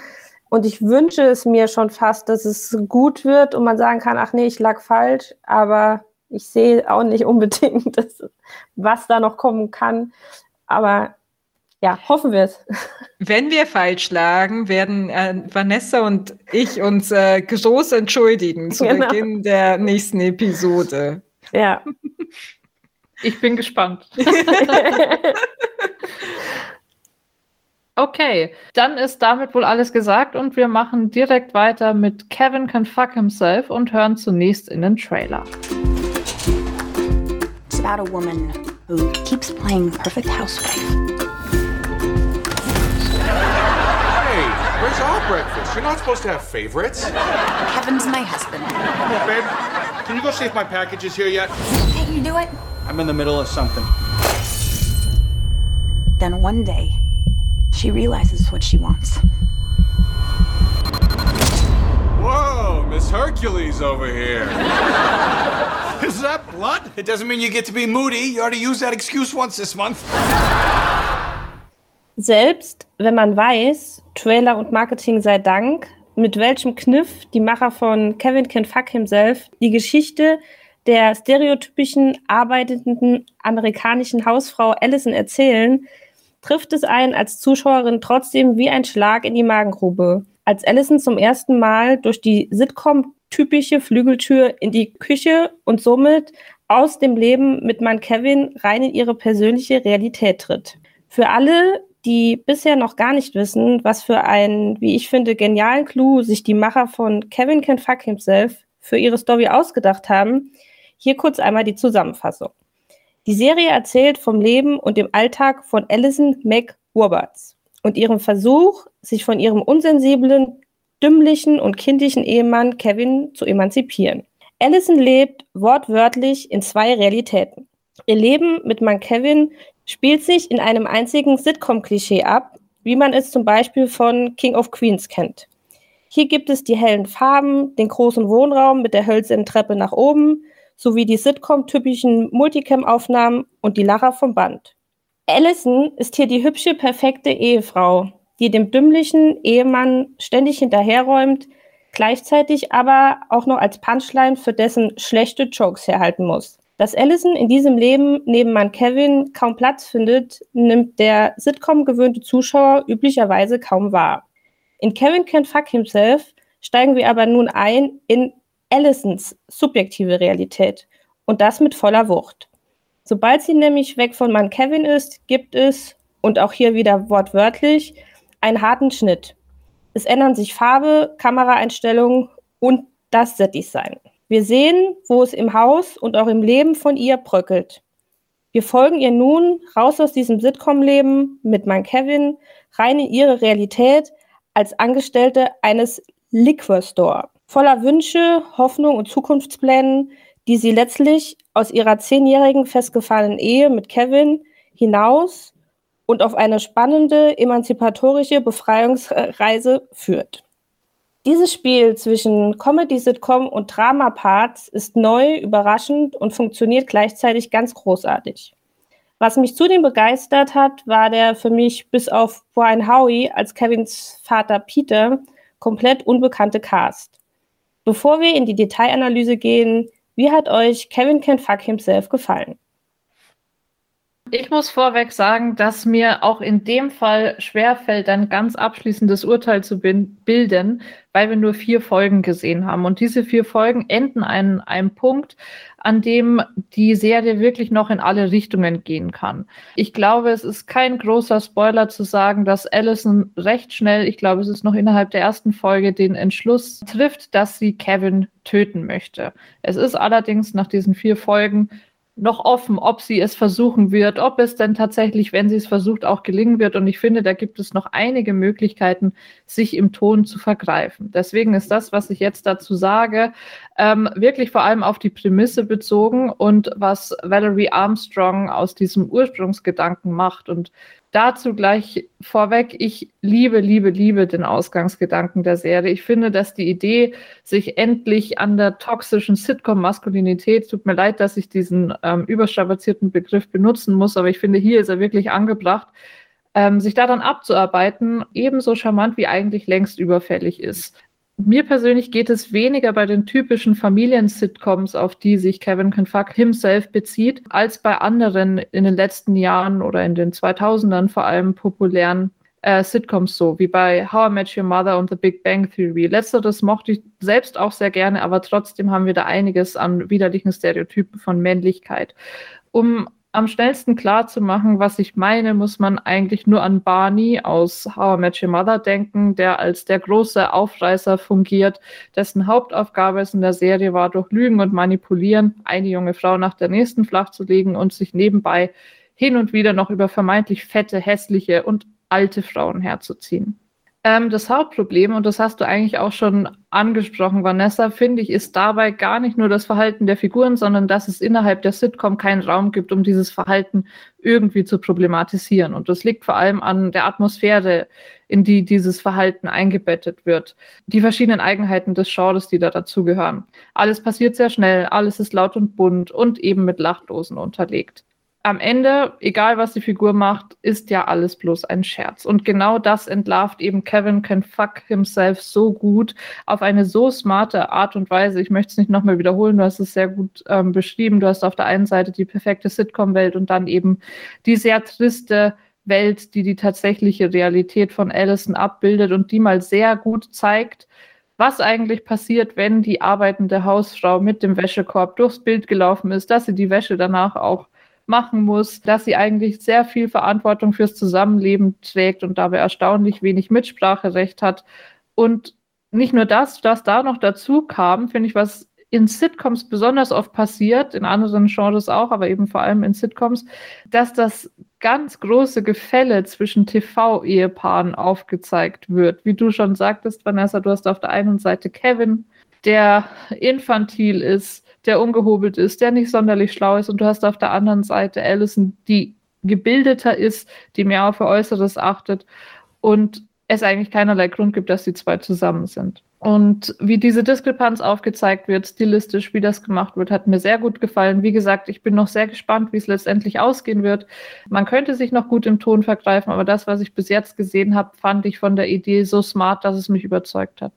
Und ich wünsche es mir schon fast, dass es gut wird und man sagen kann, ach nee, ich lag falsch, aber ich sehe auch nicht unbedingt, dass, was da noch kommen kann. Aber ja, hoffen wir es. Wenn wir falsch lagen, werden äh, Vanessa und ich uns äh, groß entschuldigen zu genau. Beginn der nächsten Episode. Ja. Ich bin gespannt. okay, dann ist damit wohl alles gesagt und wir machen direkt weiter mit Kevin Can Fuck Himself und hören zunächst in den Trailer. It's about a woman who keeps playing perfect housewife. Hey, where's our breakfast? You're not supposed to have favorites. Kevin's my husband. Babe, can you go see if my package is here yet? Can you do it? I'm in the middle of something. Then one day, she realizes what she wants. Whoa, Miss Hercules over here. Is that blood? It doesn't mean you get to be moody. You already used that excuse once this month. Selbst wenn man weiß, Trailer und Marketing sei Dank, mit welchem Kniff die Macher von Kevin Can Fuck Himself die Geschichte der stereotypischen arbeitenden amerikanischen Hausfrau Allison erzählen, trifft es einen als Zuschauerin trotzdem wie ein Schlag in die Magengrube. Als Allison zum ersten Mal durch die Sitcom-typische Flügeltür in die Küche und somit aus dem Leben mit Mann Kevin rein in ihre persönliche Realität tritt. Für alle, die bisher noch gar nicht wissen, was für einen, wie ich finde, genialen Clou sich die Macher von Kevin Can Fuck Himself für ihre Story ausgedacht haben, hier kurz einmal die Zusammenfassung. Die Serie erzählt vom Leben und dem Alltag von Alison Mac Roberts und ihrem Versuch, sich von ihrem unsensiblen, dümmlichen und kindlichen Ehemann Kevin zu emanzipieren. Allison lebt wortwörtlich in zwei Realitäten. Ihr Leben mit Mann Kevin spielt sich in einem einzigen Sitcom-Klischee ab, wie man es zum Beispiel von King of Queens kennt. Hier gibt es die hellen Farben, den großen Wohnraum mit der hölzernen Treppe nach oben, sowie die Sitcom-typischen Multicam-Aufnahmen und die Lacher vom Band. Allison ist hier die hübsche, perfekte Ehefrau, die dem dümmlichen Ehemann ständig hinterherräumt, gleichzeitig aber auch noch als Punchline für dessen schlechte Jokes herhalten muss. Dass Allison in diesem Leben neben Mann Kevin kaum Platz findet, nimmt der Sitcom gewöhnte Zuschauer üblicherweise kaum wahr. In Kevin Can Fuck Himself steigen wir aber nun ein in Allisons subjektive Realität und das mit voller Wucht. Sobald sie nämlich weg von Mann Kevin ist, gibt es, und auch hier wieder wortwörtlich, einen harten Schnitt. Es ändern sich Farbe, Kameraeinstellungen und das Set-Design. Wir sehen, wo es im Haus und auch im Leben von ihr bröckelt. Wir folgen ihr nun raus aus diesem Sitcom-Leben mit Mann Kevin rein in ihre Realität als Angestellte eines Liquor Store. Voller Wünsche, Hoffnung und Zukunftsplänen, die sie letztlich aus ihrer zehnjährigen festgefahrenen Ehe mit Kevin hinaus und auf eine spannende, emanzipatorische Befreiungsreise führt. Dieses Spiel zwischen Comedy-Sitcom und Drama-Parts ist neu, überraschend und funktioniert gleichzeitig ganz großartig. Was mich zudem begeistert hat, war der für mich bis auf Brian Howie als Kevins Vater Peter komplett unbekannte Cast. Bevor wir in die Detailanalyse gehen, wie hat euch Kevin Can Fuck Himself gefallen? Ich muss vorweg sagen, dass mir auch in dem Fall schwerfällt, ein ganz abschließendes Urteil zu bilden, weil wir nur vier Folgen gesehen haben. Und diese vier Folgen enden an einem Punkt, an dem die Serie wirklich noch in alle Richtungen gehen kann. Ich glaube, es ist kein großer Spoiler zu sagen, dass Allison recht schnell, ich glaube, es ist noch innerhalb der ersten Folge, den Entschluss trifft, dass sie Kevin töten möchte. Es ist allerdings nach diesen vier Folgen noch offen, ob sie es versuchen wird, ob es denn tatsächlich, wenn sie es versucht, auch gelingen wird. Und ich finde, da gibt es noch einige Möglichkeiten, sich im Ton zu vergreifen. Deswegen ist das, was ich jetzt dazu sage, ähm, wirklich vor allem auf die Prämisse bezogen und was Valerie Armstrong aus diesem Ursprungsgedanken macht. Und dazu gleich vorweg, ich liebe, liebe, liebe den Ausgangsgedanken der Serie. Ich finde, dass die Idee, sich endlich an der toxischen Sitcom-Maskulinität, tut mir leid, dass ich diesen ähm, überstrapazierten Begriff benutzen muss, aber ich finde, hier ist er wirklich angebracht, ähm, sich daran abzuarbeiten, ebenso charmant wie eigentlich längst überfällig ist mir persönlich geht es weniger bei den typischen Familien-Sitcoms, auf die sich Kevin Can Fuck himself bezieht, als bei anderen in den letzten Jahren oder in den 2000ern vor allem populären äh, Sitcoms so, wie bei How I Met Your Mother und The Big Bang Theory. Letzteres mochte ich selbst auch sehr gerne, aber trotzdem haben wir da einiges an widerlichen Stereotypen von Männlichkeit. Um am schnellsten klar zu machen, was ich meine, muss man eigentlich nur an Barney aus How I Met Your Mother denken, der als der große Aufreißer fungiert, dessen Hauptaufgabe es in der Serie war, durch Lügen und Manipulieren eine junge Frau nach der nächsten flach zu legen und sich nebenbei hin und wieder noch über vermeintlich fette, hässliche und alte Frauen herzuziehen. Ähm, das Hauptproblem, und das hast du eigentlich auch schon angesprochen, Vanessa, finde ich, ist dabei gar nicht nur das Verhalten der Figuren, sondern dass es innerhalb der Sitcom keinen Raum gibt, um dieses Verhalten irgendwie zu problematisieren. Und das liegt vor allem an der Atmosphäre, in die dieses Verhalten eingebettet wird. Die verschiedenen Eigenheiten des Genres, die da dazugehören. Alles passiert sehr schnell, alles ist laut und bunt und eben mit Lachdosen unterlegt am Ende, egal was die Figur macht, ist ja alles bloß ein Scherz. Und genau das entlarvt eben Kevin Can Fuck Himself so gut auf eine so smarte Art und Weise. Ich möchte es nicht nochmal wiederholen, du hast es sehr gut ähm, beschrieben. Du hast auf der einen Seite die perfekte Sitcom-Welt und dann eben die sehr triste Welt, die die tatsächliche Realität von Allison abbildet und die mal sehr gut zeigt, was eigentlich passiert, wenn die arbeitende Hausfrau mit dem Wäschekorb durchs Bild gelaufen ist, dass sie die Wäsche danach auch machen muss, dass sie eigentlich sehr viel Verantwortung fürs Zusammenleben trägt und dabei erstaunlich wenig Mitspracherecht hat. Und nicht nur das, was da noch dazu kam, finde ich, was in Sitcoms besonders oft passiert, in anderen Genres auch, aber eben vor allem in Sitcoms, dass das ganz große Gefälle zwischen TV-Ehepaaren aufgezeigt wird. Wie du schon sagtest, Vanessa, du hast auf der einen Seite Kevin, der infantil ist, der ungehobelt ist, der nicht sonderlich schlau ist, und du hast auf der anderen Seite Allison, die gebildeter ist, die mehr auf ihr Äußeres achtet und es eigentlich keinerlei Grund gibt, dass die zwei zusammen sind. Und wie diese Diskrepanz aufgezeigt wird, stilistisch, wie das gemacht wird, hat mir sehr gut gefallen. Wie gesagt, ich bin noch sehr gespannt, wie es letztendlich ausgehen wird. Man könnte sich noch gut im Ton vergreifen, aber das, was ich bis jetzt gesehen habe, fand ich von der Idee so smart, dass es mich überzeugt hat.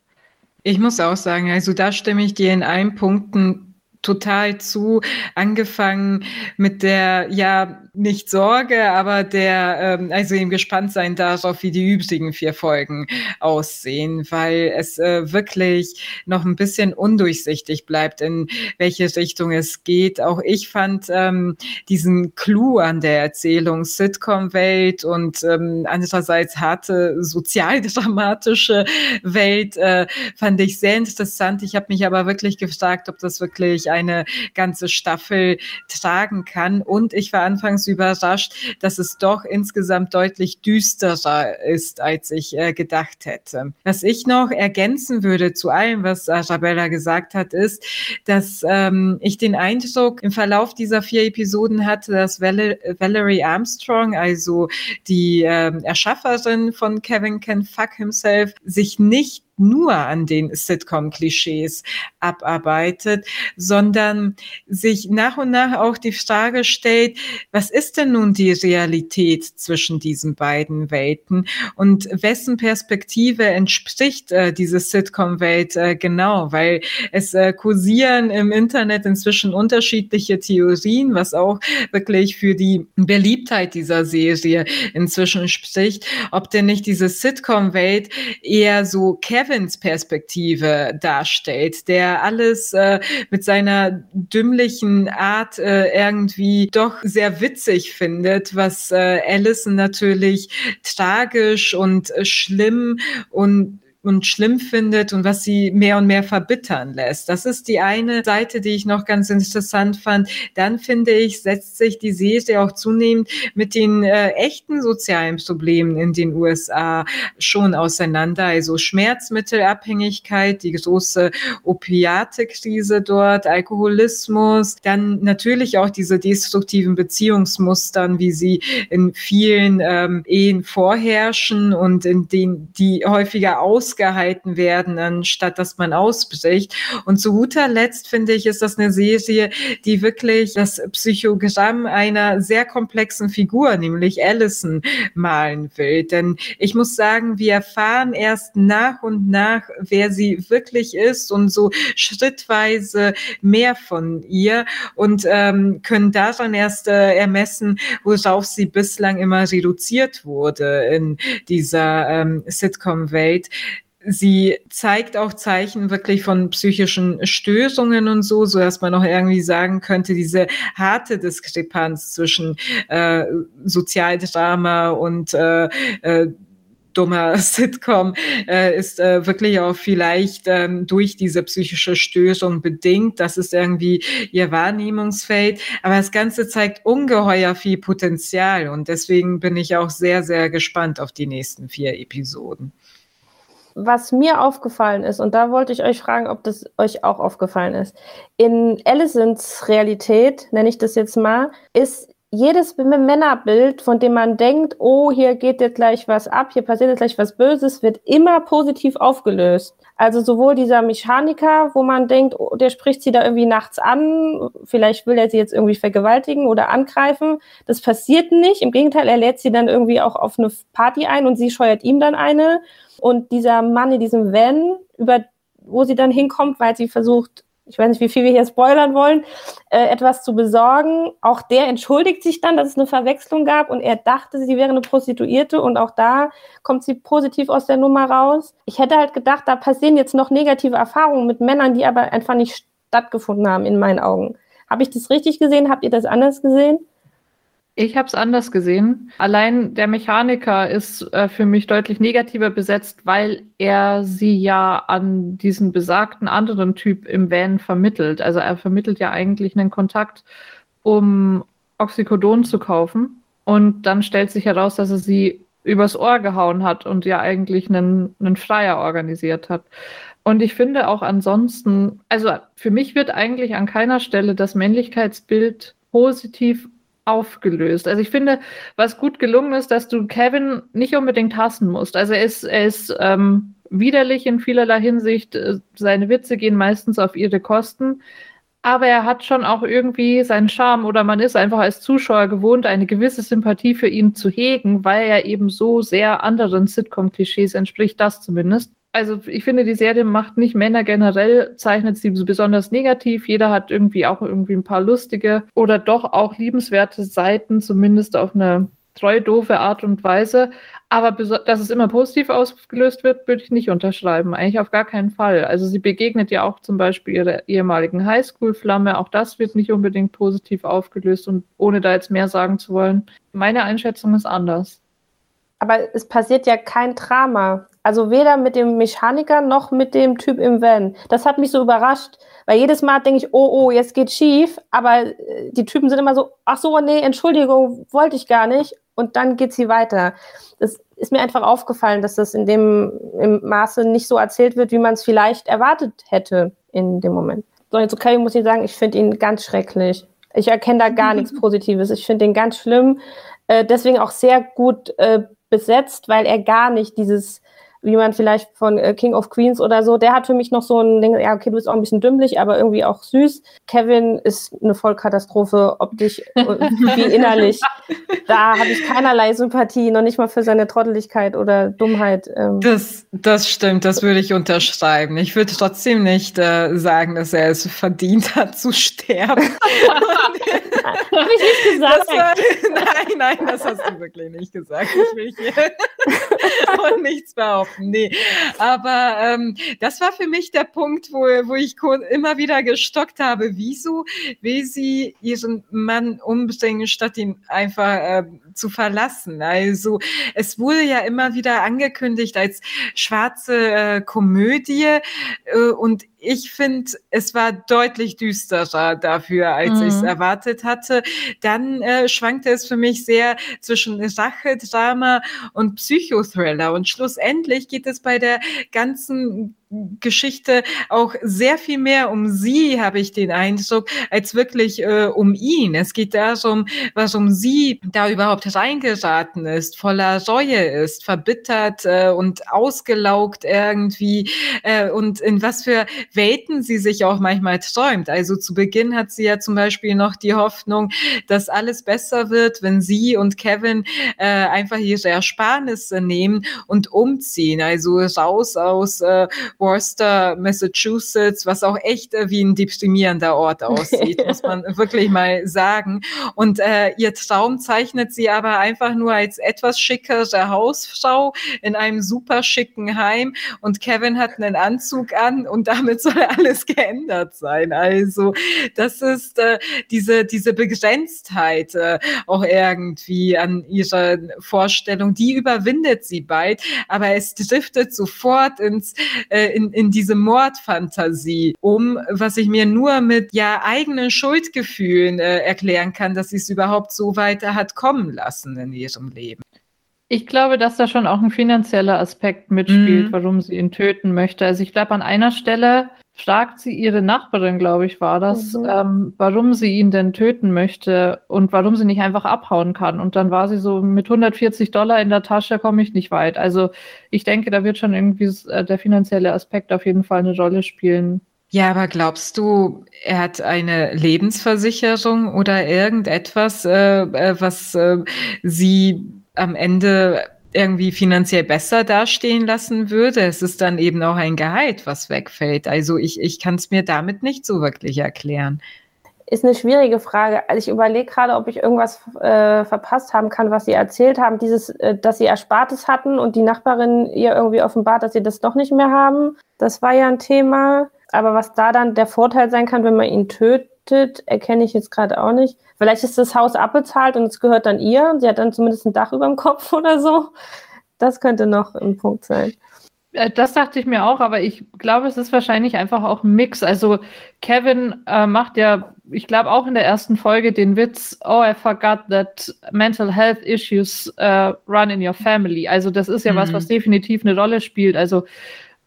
Ich muss auch sagen, also da stimme ich dir in allen Punkten total zu, angefangen mit der, ja, nicht Sorge, aber der, ähm, also eben gespannt sein darauf, wie die übrigen vier Folgen aussehen, weil es äh, wirklich noch ein bisschen undurchsichtig bleibt, in welche Richtung es geht. Auch ich fand ähm, diesen Clou an der Erzählung Sitcom-Welt und ähm, andererseits harte sozialdramatische Welt äh, fand ich sehr interessant. Ich habe mich aber wirklich gefragt, ob das wirklich eine ganze Staffel tragen kann. Und ich war anfangs überrascht, dass es doch insgesamt deutlich düsterer ist, als ich äh, gedacht hätte. Was ich noch ergänzen würde zu allem, was Arabella gesagt hat, ist, dass ähm, ich den Eindruck im Verlauf dieser vier Episoden hatte, dass Val Valerie Armstrong, also die äh, Erschafferin von Kevin Can Fuck Himself, sich nicht nur an den Sitcom-Klischees abarbeitet, sondern sich nach und nach auch die Frage stellt, was ist denn nun die Realität zwischen diesen beiden Welten? Und wessen Perspektive entspricht äh, diese Sitcom-Welt äh, genau, weil es äh, kursieren im Internet inzwischen unterschiedliche Theorien, was auch wirklich für die Beliebtheit dieser Serie inzwischen spricht, ob denn nicht diese Sitcom-Welt eher so Kevin Kevins Perspektive darstellt, der alles äh, mit seiner dümmlichen Art äh, irgendwie doch sehr witzig findet, was äh, Allison natürlich tragisch und äh, schlimm und und schlimm findet und was sie mehr und mehr verbittern lässt. Das ist die eine Seite, die ich noch ganz interessant fand. Dann finde ich, setzt sich die Serie auch zunehmend mit den äh, echten sozialen Problemen in den USA schon auseinander. Also Schmerzmittelabhängigkeit, die große Opiate-Krise dort, Alkoholismus, dann natürlich auch diese destruktiven Beziehungsmustern, wie sie in vielen ähm, Ehen vorherrschen und in denen die häufiger aus ausgehalten werden, anstatt dass man ausbricht. Und zu guter Letzt finde ich, ist das eine Serie, die wirklich das Psychogramm einer sehr komplexen Figur, nämlich Allison, malen will. Denn ich muss sagen, wir erfahren erst nach und nach, wer sie wirklich ist und so schrittweise mehr von ihr und ähm, können daran erst äh, ermessen, worauf sie bislang immer reduziert wurde in dieser ähm, Sitcom-Welt sie zeigt auch Zeichen wirklich von psychischen Störungen und so, so dass man auch irgendwie sagen könnte, diese harte Diskrepanz zwischen äh, Sozialdrama und äh, äh, dummer Sitcom äh, ist äh, wirklich auch vielleicht ähm, durch diese psychische Störung bedingt. Das ist irgendwie ihr Wahrnehmungsfeld. Aber das Ganze zeigt ungeheuer viel Potenzial und deswegen bin ich auch sehr, sehr gespannt auf die nächsten vier Episoden was mir aufgefallen ist, und da wollte ich euch fragen, ob das euch auch aufgefallen ist. In Allisons Realität, nenne ich das jetzt mal, ist jedes Männerbild, von dem man denkt, oh, hier geht jetzt gleich was ab, hier passiert jetzt gleich was Böses, wird immer positiv aufgelöst. Also sowohl dieser Mechaniker, wo man denkt, oh, der spricht sie da irgendwie nachts an, vielleicht will er sie jetzt irgendwie vergewaltigen oder angreifen. Das passiert nicht. Im Gegenteil, er lädt sie dann irgendwie auch auf eine Party ein und sie scheuert ihm dann eine. Und dieser Mann in diesem Van, über, wo sie dann hinkommt, weil sie versucht, ich weiß nicht, wie viel wir hier spoilern wollen, äh, etwas zu besorgen. Auch der entschuldigt sich dann, dass es eine Verwechslung gab und er dachte, sie wäre eine Prostituierte und auch da kommt sie positiv aus der Nummer raus. Ich hätte halt gedacht, da passieren jetzt noch negative Erfahrungen mit Männern, die aber einfach nicht stattgefunden haben in meinen Augen. Habe ich das richtig gesehen? Habt ihr das anders gesehen? Ich habe es anders gesehen. Allein der Mechaniker ist äh, für mich deutlich negativer besetzt, weil er sie ja an diesen besagten anderen Typ im Van vermittelt. Also er vermittelt ja eigentlich einen Kontakt, um Oxycodon zu kaufen. Und dann stellt sich heraus, dass er sie übers Ohr gehauen hat und ja eigentlich einen, einen Freier organisiert hat. Und ich finde auch ansonsten, also für mich wird eigentlich an keiner Stelle das Männlichkeitsbild positiv aufgelöst. Also ich finde, was gut gelungen ist, dass du Kevin nicht unbedingt hassen musst. Also er ist, er ist ähm, widerlich in vielerlei Hinsicht. Seine Witze gehen meistens auf ihre Kosten. Aber er hat schon auch irgendwie seinen Charme oder man ist einfach als Zuschauer gewohnt, eine gewisse Sympathie für ihn zu hegen, weil er eben so sehr anderen Sitcom-Klischees entspricht, das zumindest also ich finde, die Serie macht nicht Männer generell, zeichnet sie besonders negativ. Jeder hat irgendwie auch irgendwie ein paar lustige oder doch auch liebenswerte Seiten, zumindest auf eine treu doofe Art und Weise. Aber dass es immer positiv ausgelöst wird, würde ich nicht unterschreiben. Eigentlich auf gar keinen Fall. Also sie begegnet ja auch zum Beispiel ihrer ehemaligen Highschool-Flamme. Auch das wird nicht unbedingt positiv aufgelöst. Und ohne da jetzt mehr sagen zu wollen, meine Einschätzung ist anders. Aber es passiert ja kein Drama. Also weder mit dem Mechaniker noch mit dem Typ im Van. Das hat mich so überrascht, weil jedes Mal denke ich, oh, oh, jetzt geht schief, aber äh, die Typen sind immer so, ach so, nee, Entschuldigung, wollte ich gar nicht. Und dann geht sie weiter. Das ist mir einfach aufgefallen, dass das in dem Maße nicht so erzählt wird, wie man es vielleicht erwartet hätte in dem Moment. So, jetzt okay, muss ich sagen, ich finde ihn ganz schrecklich. Ich erkenne da gar nichts Positives. Ich finde ihn ganz schlimm. Äh, deswegen auch sehr gut äh, besetzt, weil er gar nicht dieses wie man vielleicht von äh, King of Queens oder so, der hat für mich noch so ein Ding, ja, okay, du bist auch ein bisschen dümmlich, aber irgendwie auch süß. Kevin ist eine Vollkatastrophe, optisch wie innerlich. Da habe ich keinerlei Sympathie, noch nicht mal für seine Trotteligkeit oder Dummheit. Ähm. Das, das stimmt, das würde ich unterschreiben. Ich würde trotzdem nicht äh, sagen, dass er es verdient hat zu sterben. habe ich nicht gesagt. War, nein, nein, das hast du wirklich nicht gesagt. Ich will hier und nichts behaupten. Nee, aber ähm, das war für mich der Punkt, wo, wo ich immer wieder gestockt habe. Wieso will sie ihren Mann umbringen, statt ihn einfach äh, zu verlassen? Also es wurde ja immer wieder angekündigt als schwarze äh, Komödie äh, und ich finde, es war deutlich düsterer dafür, als mhm. ich es erwartet hatte. Dann äh, schwankte es für mich sehr zwischen Rache-Drama und Psychothriller. Und schlussendlich geht es bei der ganzen Geschichte auch sehr viel mehr um sie, habe ich den Eindruck, als wirklich äh, um ihn. Es geht darum, warum sie da überhaupt reingeraten ist, voller Reue ist, verbittert äh, und ausgelaugt irgendwie äh, und in was für Welten sie sich auch manchmal träumt. Also zu Beginn hat sie ja zum Beispiel noch die Hoffnung, dass alles besser wird, wenn sie und Kevin äh, einfach ihre Ersparnisse nehmen und umziehen. Also raus aus äh, Worcester, Massachusetts, was auch echt äh, wie ein deprimierender Ort aussieht, muss man wirklich mal sagen. Und äh, ihr Traum zeichnet sie aber einfach nur als etwas schickere Hausfrau in einem super schicken Heim und Kevin hat einen Anzug an und damit soll alles geändert sein. Also das ist äh, diese, diese Begrenztheit äh, auch irgendwie an ihrer Vorstellung, die überwindet sie bald, aber es driftet sofort ins, äh, in, in diese Mordfantasie um, was ich mir nur mit ja eigenen Schuldgefühlen äh, erklären kann, dass sie es überhaupt so weiter hat kommen lassen in ihrem Leben. Ich glaube, dass da schon auch ein finanzieller Aspekt mitspielt, mhm. warum sie ihn töten möchte. Also ich glaube, an einer Stelle fragt sie ihre Nachbarin, glaube ich, war das, mhm. ähm, warum sie ihn denn töten möchte und warum sie nicht einfach abhauen kann. Und dann war sie so, mit 140 Dollar in der Tasche komme ich nicht weit. Also ich denke, da wird schon irgendwie äh, der finanzielle Aspekt auf jeden Fall eine Rolle spielen. Ja, aber glaubst du, er hat eine Lebensversicherung oder irgendetwas, äh, äh was äh, sie am Ende irgendwie finanziell besser dastehen lassen würde. Es ist dann eben auch ein Gehalt, was wegfällt. Also ich, ich kann es mir damit nicht so wirklich erklären. Ist eine schwierige Frage. Also ich überlege gerade, ob ich irgendwas äh, verpasst haben kann, was Sie erzählt haben. Dieses, äh, dass Sie Erspartes hatten und die Nachbarin ihr irgendwie offenbart, dass Sie das doch nicht mehr haben. Das war ja ein Thema. Aber was da dann der Vorteil sein kann, wenn man ihn tötet, erkenne ich jetzt gerade auch nicht. Vielleicht ist das Haus abbezahlt und es gehört dann ihr und sie hat dann zumindest ein Dach über dem Kopf oder so. Das könnte noch ein Punkt sein. Äh, das dachte ich mir auch, aber ich glaube, es ist wahrscheinlich einfach auch ein Mix. Also Kevin äh, macht ja, ich glaube auch in der ersten Folge den Witz, oh, I forgot that mental health issues uh, run in your family. Also das ist ja mhm. was, was definitiv eine Rolle spielt. Also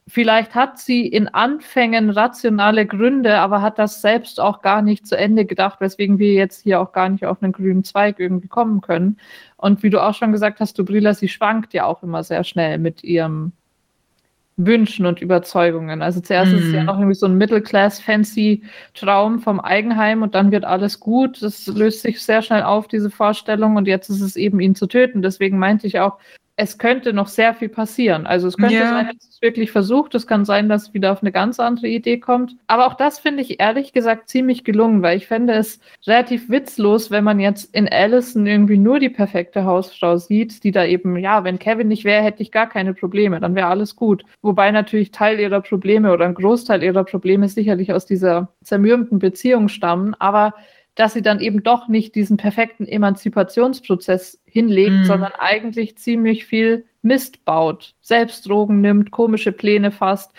Vielleicht hat sie in Anfängen rationale Gründe, aber hat das selbst auch gar nicht zu Ende gedacht, weswegen wir jetzt hier auch gar nicht auf einen grünen Zweig irgendwie kommen können. Und wie du auch schon gesagt hast, Dubrila, sie schwankt ja auch immer sehr schnell mit ihrem Wünschen und Überzeugungen. Also zuerst mm. ist es ja mhm. noch irgendwie so ein Middle-Class-Fancy-Traum vom Eigenheim und dann wird alles gut. Das löst sich sehr schnell auf, diese Vorstellung, und jetzt ist es eben, ihn zu töten. Deswegen meinte ich auch, es könnte noch sehr viel passieren. Also es könnte ja. sein, dass es wirklich versucht. Es kann sein, dass es wieder auf eine ganz andere Idee kommt. Aber auch das finde ich ehrlich gesagt ziemlich gelungen, weil ich fände es relativ witzlos, wenn man jetzt in Allison irgendwie nur die perfekte Hausfrau sieht, die da eben, ja, wenn Kevin nicht wäre, hätte ich gar keine Probleme, dann wäre alles gut. Wobei natürlich Teil ihrer Probleme oder ein Großteil ihrer Probleme sicherlich aus dieser zermürbenden Beziehung stammen. Aber dass sie dann eben doch nicht diesen perfekten Emanzipationsprozess hinlegt, mm. sondern eigentlich ziemlich viel Mist baut, selbst Drogen nimmt, komische Pläne fasst,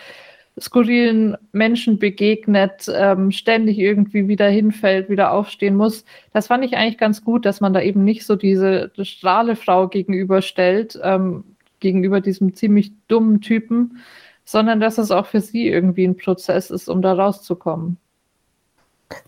skurrilen Menschen begegnet, ähm, ständig irgendwie wieder hinfällt, wieder aufstehen muss. Das fand ich eigentlich ganz gut, dass man da eben nicht so diese Strahlefrau gegenüberstellt, ähm, gegenüber diesem ziemlich dummen Typen, sondern dass es auch für sie irgendwie ein Prozess ist, um da rauszukommen.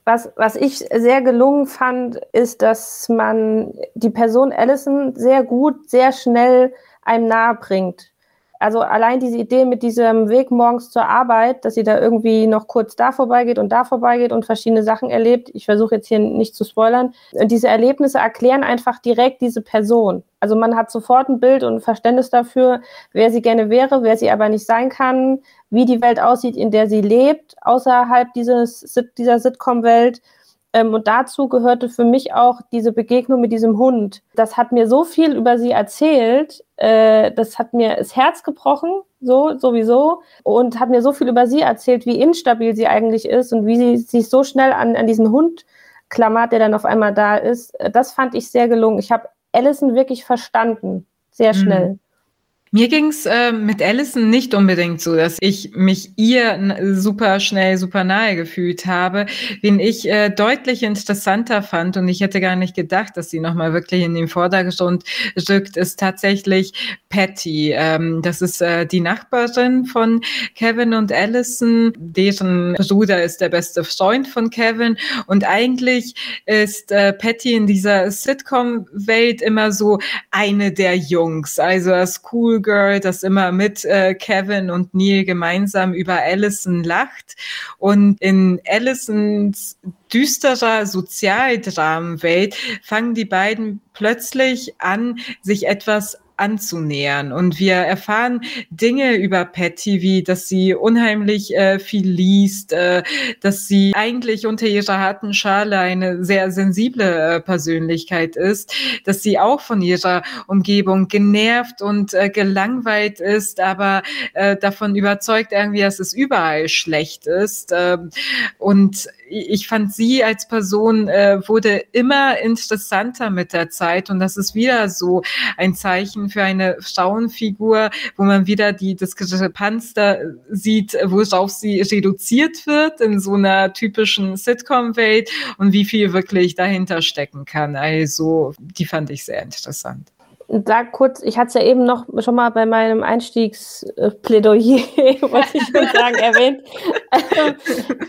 Was, was ich sehr gelungen fand, ist, dass man die Person Allison sehr gut, sehr schnell einem nahe bringt. Also allein diese Idee mit diesem Weg morgens zur Arbeit, dass sie da irgendwie noch kurz da vorbeigeht und da vorbeigeht und verschiedene Sachen erlebt. Ich versuche jetzt hier nicht zu spoilern. Und diese Erlebnisse erklären einfach direkt diese Person. Also man hat sofort ein Bild und ein Verständnis dafür, wer sie gerne wäre, wer sie aber nicht sein kann, wie die Welt aussieht, in der sie lebt, außerhalb dieses, dieser Sitcom-Welt ähm, und dazu gehörte für mich auch diese Begegnung mit diesem Hund. Das hat mir so viel über sie erzählt, äh, das hat mir das Herz gebrochen, so sowieso, und hat mir so viel über sie erzählt, wie instabil sie eigentlich ist und wie sie sich so schnell an, an diesen Hund klammert, der dann auf einmal da ist. Das fand ich sehr gelungen. Ich habe Allison wirklich verstanden, sehr mhm. schnell. Mhm. Mir ging's äh, mit Allison nicht unbedingt so, dass ich mich ihr super schnell, super nahe gefühlt habe. Wen ich äh, deutlich interessanter fand und ich hätte gar nicht gedacht, dass sie nochmal wirklich in den Vordergrund rückt, ist tatsächlich Patty. Ähm, das ist äh, die Nachbarin von Kevin und Allison. Deren Bruder ist der beste Freund von Kevin und eigentlich ist äh, Patty in dieser Sitcom-Welt immer so eine der Jungs. Also das cool Girl, das immer mit äh, Kevin und Neil gemeinsam über Allison lacht. Und in Allisons düsterer Sozialdramenwelt fangen die beiden plötzlich an, sich etwas anzunähern. Und wir erfahren Dinge über Patty, wie dass sie unheimlich äh, viel liest, äh, dass sie eigentlich unter ihrer harten Schale eine sehr sensible äh, Persönlichkeit ist, dass sie auch von ihrer Umgebung genervt und äh, gelangweilt ist, aber äh, davon überzeugt irgendwie, dass es überall schlecht ist. Äh, und ich fand sie als Person äh, wurde immer interessanter mit der Zeit und das ist wieder so ein Zeichen für eine Frauenfigur, wo man wieder die Diskrepanz da sieht, worauf sie reduziert wird in so einer typischen Sitcom-Welt und wie viel wirklich dahinter stecken kann. Also die fand ich sehr interessant da kurz, ich hatte es ja eben noch schon mal bei meinem Einstiegsplädoyer, wollte ich sagen, erwähnt.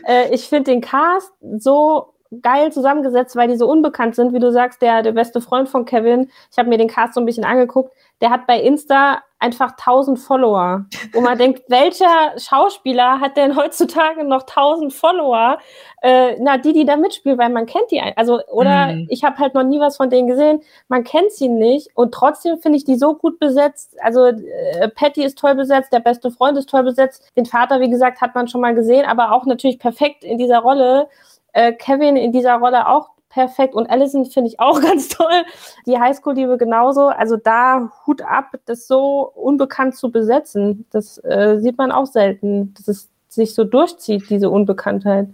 äh, ich finde den Cast so geil zusammengesetzt, weil die so unbekannt sind, wie du sagst, der, der beste Freund von Kevin. Ich habe mir den Cast so ein bisschen angeguckt. Der hat bei Insta einfach 1000 Follower. Wo man denkt, welcher Schauspieler hat denn heutzutage noch 1000 Follower? Äh, na, die, die da mitspielen, weil man kennt die. Also, oder mhm. ich habe halt noch nie was von denen gesehen. Man kennt sie nicht und trotzdem finde ich die so gut besetzt. Also, äh, Patty ist toll besetzt, der beste Freund ist toll besetzt. Den Vater, wie gesagt, hat man schon mal gesehen, aber auch natürlich perfekt in dieser Rolle. Äh, Kevin in dieser Rolle auch perfekt. Und Allison finde ich auch ganz toll. Die Highschool-Liebe genauso. Also da Hut ab, das so unbekannt zu besetzen. Das äh, sieht man auch selten, dass es sich so durchzieht, diese Unbekanntheit.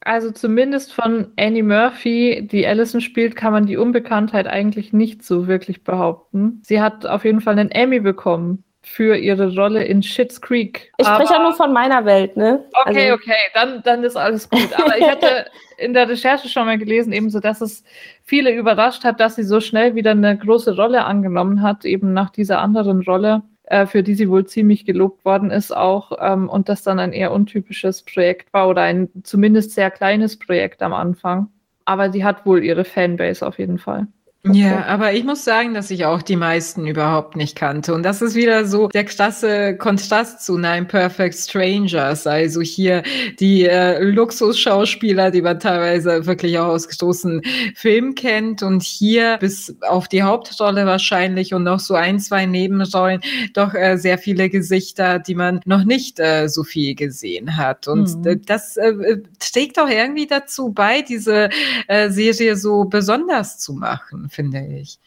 Also zumindest von Annie Murphy, die Allison spielt, kann man die Unbekanntheit eigentlich nicht so wirklich behaupten. Sie hat auf jeden Fall einen Emmy bekommen für ihre Rolle in Schitt's Creek. Ich spreche ja nur von meiner Welt, ne? Okay, also. okay, dann, dann ist alles gut. Aber ich hatte in der Recherche schon mal gelesen, ebenso, dass es viele überrascht hat, dass sie so schnell wieder eine große Rolle angenommen hat, eben nach dieser anderen Rolle, äh, für die sie wohl ziemlich gelobt worden ist auch, ähm, und das dann ein eher untypisches Projekt war oder ein zumindest sehr kleines Projekt am Anfang. Aber sie hat wohl ihre Fanbase auf jeden Fall. Ja, aber ich muss sagen, dass ich auch die meisten überhaupt nicht kannte. Und das ist wieder so der klasse Kontrast zu Nine Perfect Strangers. Also hier die äh, Luxusschauspieler, die man teilweise wirklich auch aus großen Filmen kennt. Und hier bis auf die Hauptrolle wahrscheinlich und noch so ein, zwei Nebenrollen doch äh, sehr viele Gesichter, die man noch nicht äh, so viel gesehen hat. Und mhm. das äh, trägt auch irgendwie dazu bei, diese äh, Serie so besonders zu machen finde ich.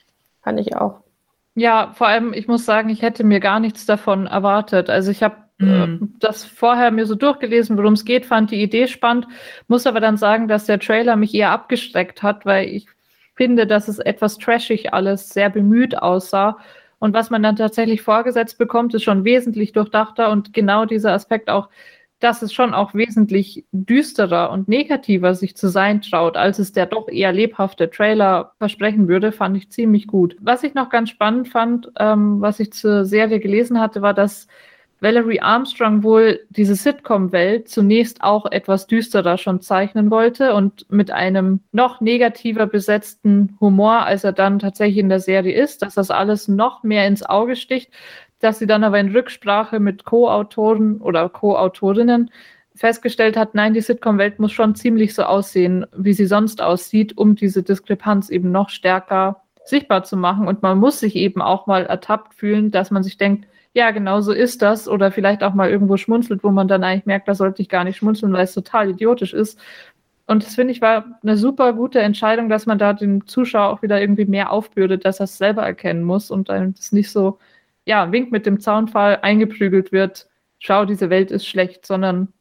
Fand ich auch. Ja, vor allem, ich muss sagen, ich hätte mir gar nichts davon erwartet. Also ich habe äh, mhm. das vorher mir so durchgelesen, worum es geht, fand die Idee spannend, muss aber dann sagen, dass der Trailer mich eher abgestreckt hat, weil ich finde, dass es etwas trashig alles sehr bemüht aussah. Und was man dann tatsächlich vorgesetzt bekommt, ist schon wesentlich durchdachter und genau dieser Aspekt auch dass es schon auch wesentlich düsterer und negativer sich zu sein traut, als es der doch eher lebhafte Trailer versprechen würde, fand ich ziemlich gut. Was ich noch ganz spannend fand, ähm, was ich zur Serie gelesen hatte, war, dass Valerie Armstrong wohl diese Sitcom-Welt zunächst auch etwas düsterer schon zeichnen wollte und mit einem noch negativer besetzten Humor, als er dann tatsächlich in der Serie ist, dass das alles noch mehr ins Auge sticht, dass sie dann aber in Rücksprache mit Co-Autoren oder Co-Autorinnen festgestellt hat, nein, die Sitcom-Welt muss schon ziemlich so aussehen, wie sie sonst aussieht, um diese Diskrepanz eben noch stärker sichtbar zu machen. Und man muss sich eben auch mal ertappt fühlen, dass man sich denkt, ja, genau so ist das. Oder vielleicht auch mal irgendwo schmunzelt, wo man dann eigentlich merkt, da sollte ich gar nicht schmunzeln, weil es total idiotisch ist. Und das finde ich war eine super gute Entscheidung, dass man da dem Zuschauer auch wieder irgendwie mehr aufbürdet, dass er es selber erkennen muss und dann das nicht so ja, Wink mit dem Zaunfall eingeprügelt wird, schau, diese Welt ist schlecht, sondern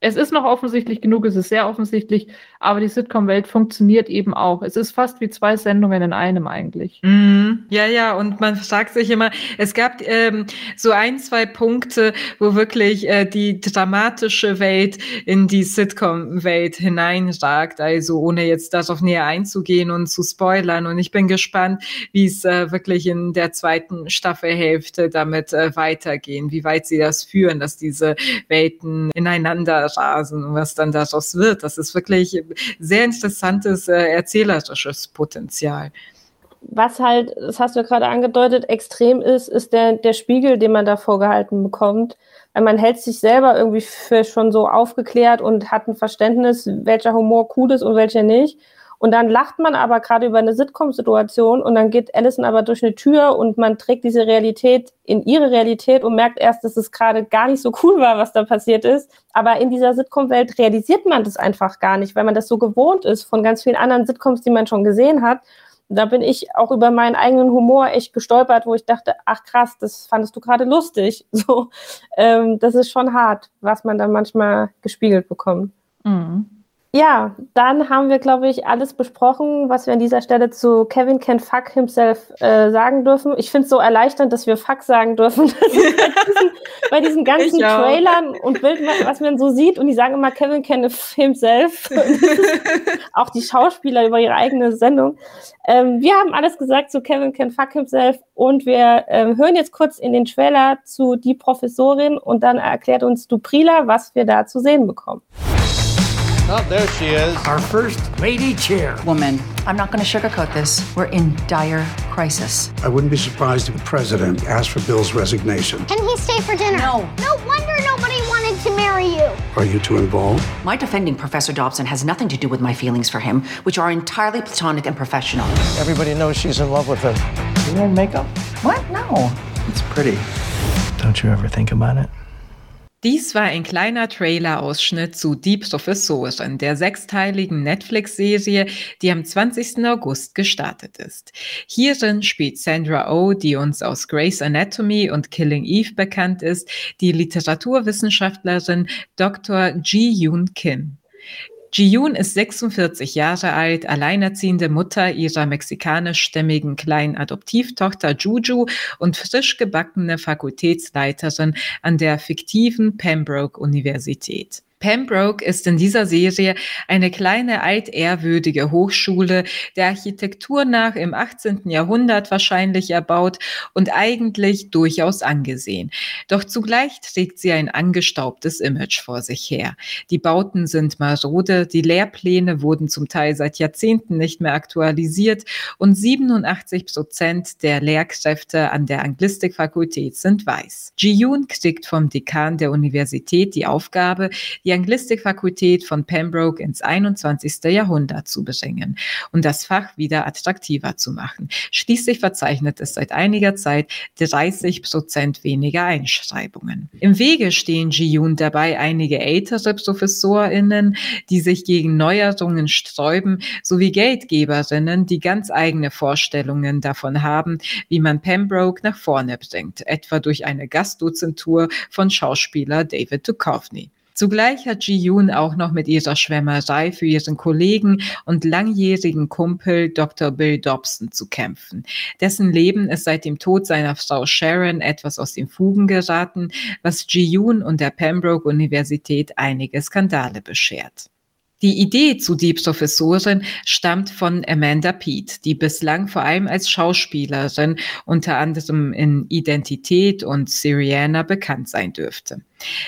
es ist noch offensichtlich genug, es ist sehr offensichtlich, aber die Sitcom-Welt funktioniert eben auch. Es ist fast wie zwei Sendungen in einem eigentlich. Mm, ja, ja, und man fragt sich immer, es gab ähm, so ein, zwei Punkte, wo wirklich äh, die dramatische Welt in die Sitcom-Welt hineinragt, also ohne jetzt darauf näher einzugehen und zu spoilern. Und ich bin gespannt, wie es äh, wirklich in der zweiten Staffelhälfte damit äh, weitergehen, wie weit sie das führen, dass diese Welten ineinander rasen und was dann daraus wird. Das ist wirklich sehr interessantes äh, erzählerisches Potenzial. Was halt, das hast du gerade angedeutet, extrem ist, ist der, der Spiegel, den man da vorgehalten bekommt. Weil man hält sich selber irgendwie für schon so aufgeklärt und hat ein Verständnis, welcher Humor cool ist und welcher nicht. Und dann lacht man aber gerade über eine Sitcom-Situation und dann geht Allison aber durch eine Tür und man trägt diese Realität in ihre Realität und merkt erst, dass es gerade gar nicht so cool war, was da passiert ist. Aber in dieser Sitcom-Welt realisiert man das einfach gar nicht, weil man das so gewohnt ist von ganz vielen anderen Sitcoms, die man schon gesehen hat. Da bin ich auch über meinen eigenen Humor echt gestolpert, wo ich dachte, ach krass, das fandest du gerade lustig. So, ähm, das ist schon hart, was man dann manchmal gespiegelt bekommt. Mhm. Ja, dann haben wir, glaube ich, alles besprochen, was wir an dieser Stelle zu Kevin Can Fuck Himself äh, sagen dürfen. Ich finde es so erleichternd, dass wir Fuck sagen dürfen. bei, diesen, bei diesen ganzen Trailern und Bildern, was man so sieht, und die sagen immer Kevin Can Himself. auch die Schauspieler über ihre eigene Sendung. Ähm, wir haben alles gesagt zu Kevin Can Fuck Himself und wir ähm, hören jetzt kurz in den Trailer zu Die Professorin und dann erklärt uns Duprila, was wir da zu sehen bekommen. Oh, there she is. Our first lady chairwoman. I'm not going to sugarcoat this. We're in dire crisis. I wouldn't be surprised if the president asked for Bill's resignation. Can he stay for dinner? No. No wonder nobody wanted to marry you. Are you too involved? My defending Professor Dobson has nothing to do with my feelings for him, which are entirely platonic and professional. Everybody knows she's in love with him. You wearing makeup? What? No. It's pretty. Don't you ever think about it? Dies war ein kleiner Trailer-Ausschnitt zu Die Professorin, der sechsteiligen Netflix-Serie, die am 20. August gestartet ist. Hierin spielt Sandra Oh, die uns aus Grey's Anatomy und Killing Eve bekannt ist, die Literaturwissenschaftlerin Dr. Ji-Yoon Kim. Ji-Yoon ist 46 Jahre alt, alleinerziehende Mutter ihrer mexikanischstämmigen kleinen Adoptivtochter Juju und frisch gebackene Fakultätsleiterin an der fiktiven Pembroke-Universität. Pembroke ist in dieser Serie eine kleine altehrwürdige Hochschule, der Architektur nach im 18. Jahrhundert wahrscheinlich erbaut und eigentlich durchaus angesehen. Doch zugleich trägt sie ein angestaubtes Image vor sich her. Die Bauten sind marode, die Lehrpläne wurden zum Teil seit Jahrzehnten nicht mehr aktualisiert und 87 Prozent der Lehrkräfte an der Anglistikfakultät sind weiß. Ji-Yoon kriegt vom Dekan der Universität die Aufgabe, die Anglistikfakultät von Pembroke ins 21. Jahrhundert zu bringen und das Fach wieder attraktiver zu machen. Schließlich verzeichnet es seit einiger Zeit 30 Prozent weniger Einschreibungen. Im Wege stehen Ji-Yoon dabei einige ältere ProfessorInnen, die sich gegen Neuerungen sträuben, sowie Geldgeberinnen, die ganz eigene Vorstellungen davon haben, wie man Pembroke nach vorne bringt, etwa durch eine Gastdozentur von Schauspieler David Duchovny. Zugleich hat Ji-Yoon auch noch mit ihrer Schwärmerei für ihren Kollegen und langjährigen Kumpel Dr. Bill Dobson zu kämpfen. Dessen Leben ist seit dem Tod seiner Frau Sharon etwas aus den Fugen geraten, was Ji-Yoon und der Pembroke-Universität einige Skandale beschert. Die Idee zu die Professorin stammt von Amanda Peet, die bislang vor allem als Schauspielerin unter anderem in Identität und Syriana bekannt sein dürfte.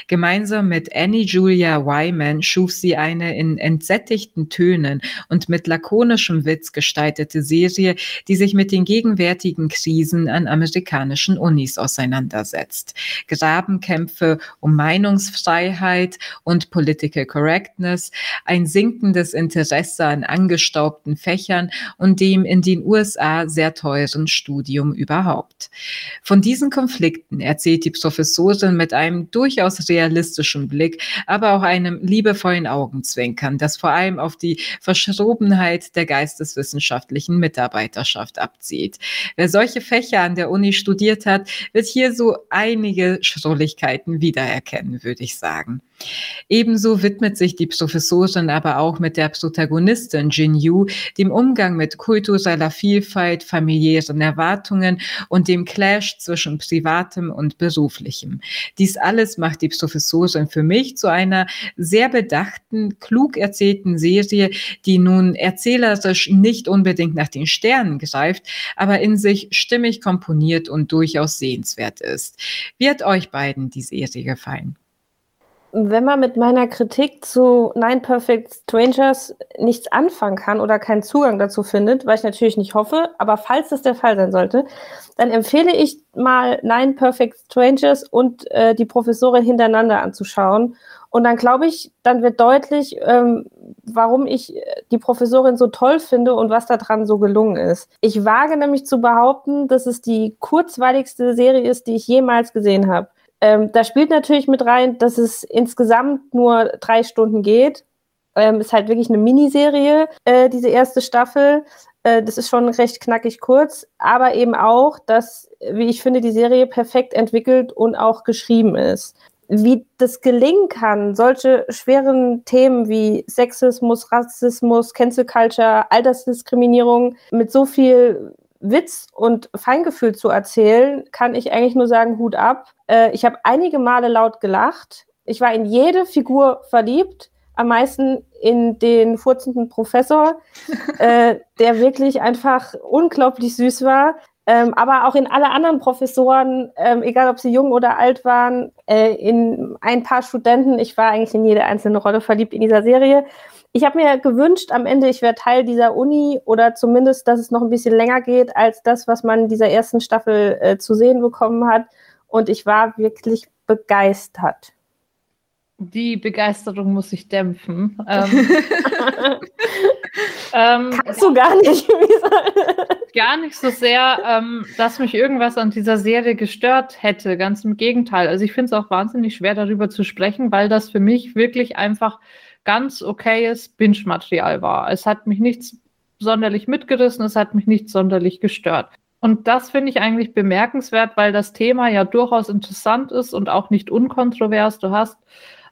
Gemeinsam mit Annie Julia Wyman schuf sie eine in entsättigten Tönen und mit lakonischem Witz gestaltete Serie, die sich mit den gegenwärtigen Krisen an amerikanischen Unis auseinandersetzt. Grabenkämpfe um Meinungsfreiheit und Political Correctness, ein sinkendes Interesse an angestaubten Fächern und dem in den USA sehr teuren Studium überhaupt. Von diesen Konflikten erzählt die Professorin mit einem durchaus realistischen Blick, aber auch einem liebevollen Augenzwinkern, das vor allem auf die Verschrobenheit der geisteswissenschaftlichen Mitarbeiterschaft abzielt. Wer solche Fächer an der Uni studiert hat, wird hier so einige Schrulligkeiten wiedererkennen, würde ich sagen. Ebenso widmet sich die Professorin aber auch mit der Protagonistin Jin Yu dem Umgang mit kultureller Vielfalt, familiären Erwartungen und dem Clash zwischen privatem und beruflichem. Dies alles macht die Professorin für mich zu einer sehr bedachten, klug erzählten Serie, die nun erzählerisch nicht unbedingt nach den Sternen greift, aber in sich stimmig komponiert und durchaus sehenswert ist. Hat euch beiden die Serie gefallen? Wenn man mit meiner Kritik zu Nine Perfect Strangers nichts anfangen kann oder keinen Zugang dazu findet, was ich natürlich nicht hoffe, aber falls das der Fall sein sollte, dann empfehle ich mal Nine Perfect Strangers und äh, die Professorin hintereinander anzuschauen. Und dann glaube ich, dann wird deutlich, ähm, warum ich die Professorin so toll finde und was daran so gelungen ist. Ich wage nämlich zu behaupten, dass es die kurzweiligste Serie ist, die ich jemals gesehen habe. Ähm, da spielt natürlich mit rein, dass es insgesamt nur drei Stunden geht. Ähm, ist halt wirklich eine Miniserie, äh, diese erste Staffel. Äh, das ist schon recht knackig kurz, aber eben auch, dass, wie ich finde, die Serie perfekt entwickelt und auch geschrieben ist. Wie das gelingen kann, solche schweren Themen wie Sexismus, Rassismus, Cancel Culture, Altersdiskriminierung mit so viel Witz und Feingefühl zu erzählen, kann ich eigentlich nur sagen, Hut ab. Äh, ich habe einige Male laut gelacht. Ich war in jede Figur verliebt, am meisten in den furzenden Professor, äh, der wirklich einfach unglaublich süß war. ähm, aber auch in alle anderen Professoren, ähm, egal ob sie jung oder alt waren, äh, in ein paar Studenten. Ich war eigentlich in jede einzelne Rolle verliebt in dieser Serie. Ich habe mir gewünscht, am Ende, ich wäre Teil dieser Uni oder zumindest, dass es noch ein bisschen länger geht als das, was man in dieser ersten Staffel äh, zu sehen bekommen hat. Und ich war wirklich begeistert. Die Begeisterung muss ich dämpfen. Ähm, ähm, Kannst du gar nicht. gar nicht so sehr, ähm, dass mich irgendwas an dieser Serie gestört hätte. Ganz im Gegenteil. Also ich finde es auch wahnsinnig schwer, darüber zu sprechen, weil das für mich wirklich einfach ganz okayes Binge-Material war. Es hat mich nichts sonderlich mitgerissen, es hat mich nicht sonderlich gestört. Und das finde ich eigentlich bemerkenswert, weil das Thema ja durchaus interessant ist und auch nicht unkontrovers. Du hast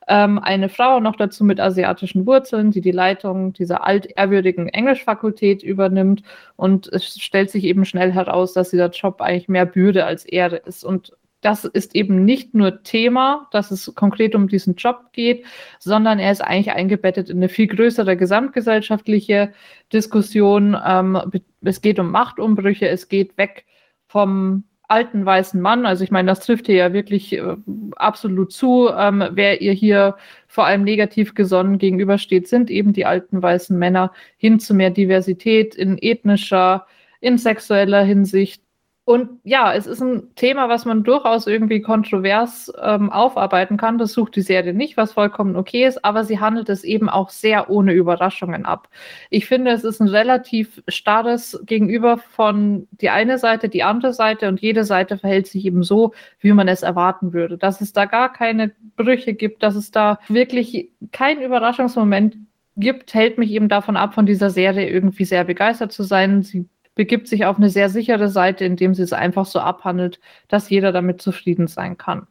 ähm, eine Frau noch dazu mit asiatischen Wurzeln, die die Leitung dieser altehrwürdigen Englischfakultät übernimmt. Und es stellt sich eben schnell heraus, dass dieser Job eigentlich mehr Bürde als Ehre ist. Und das ist eben nicht nur Thema, dass es konkret um diesen Job geht, sondern er ist eigentlich eingebettet in eine viel größere gesamtgesellschaftliche Diskussion. Ähm, es geht um Machtumbrüche, es geht weg vom alten weißen Mann. Also ich meine, das trifft hier ja wirklich äh, absolut zu. Ähm, wer ihr hier vor allem negativ gesonnen gegenübersteht, sind eben die alten weißen Männer hin zu mehr Diversität in ethnischer, in sexueller Hinsicht. Und ja, es ist ein Thema, was man durchaus irgendwie kontrovers ähm, aufarbeiten kann. Das sucht die Serie nicht, was vollkommen okay ist, aber sie handelt es eben auch sehr ohne Überraschungen ab. Ich finde, es ist ein relativ starres Gegenüber von die eine Seite, die andere Seite und jede Seite verhält sich eben so, wie man es erwarten würde. Dass es da gar keine Brüche gibt, dass es da wirklich keinen Überraschungsmoment gibt, hält mich eben davon ab, von dieser Serie irgendwie sehr begeistert zu sein. Sie begibt sich auf eine sehr sichere Seite, indem sie es einfach so abhandelt, dass jeder damit zufrieden sein kann.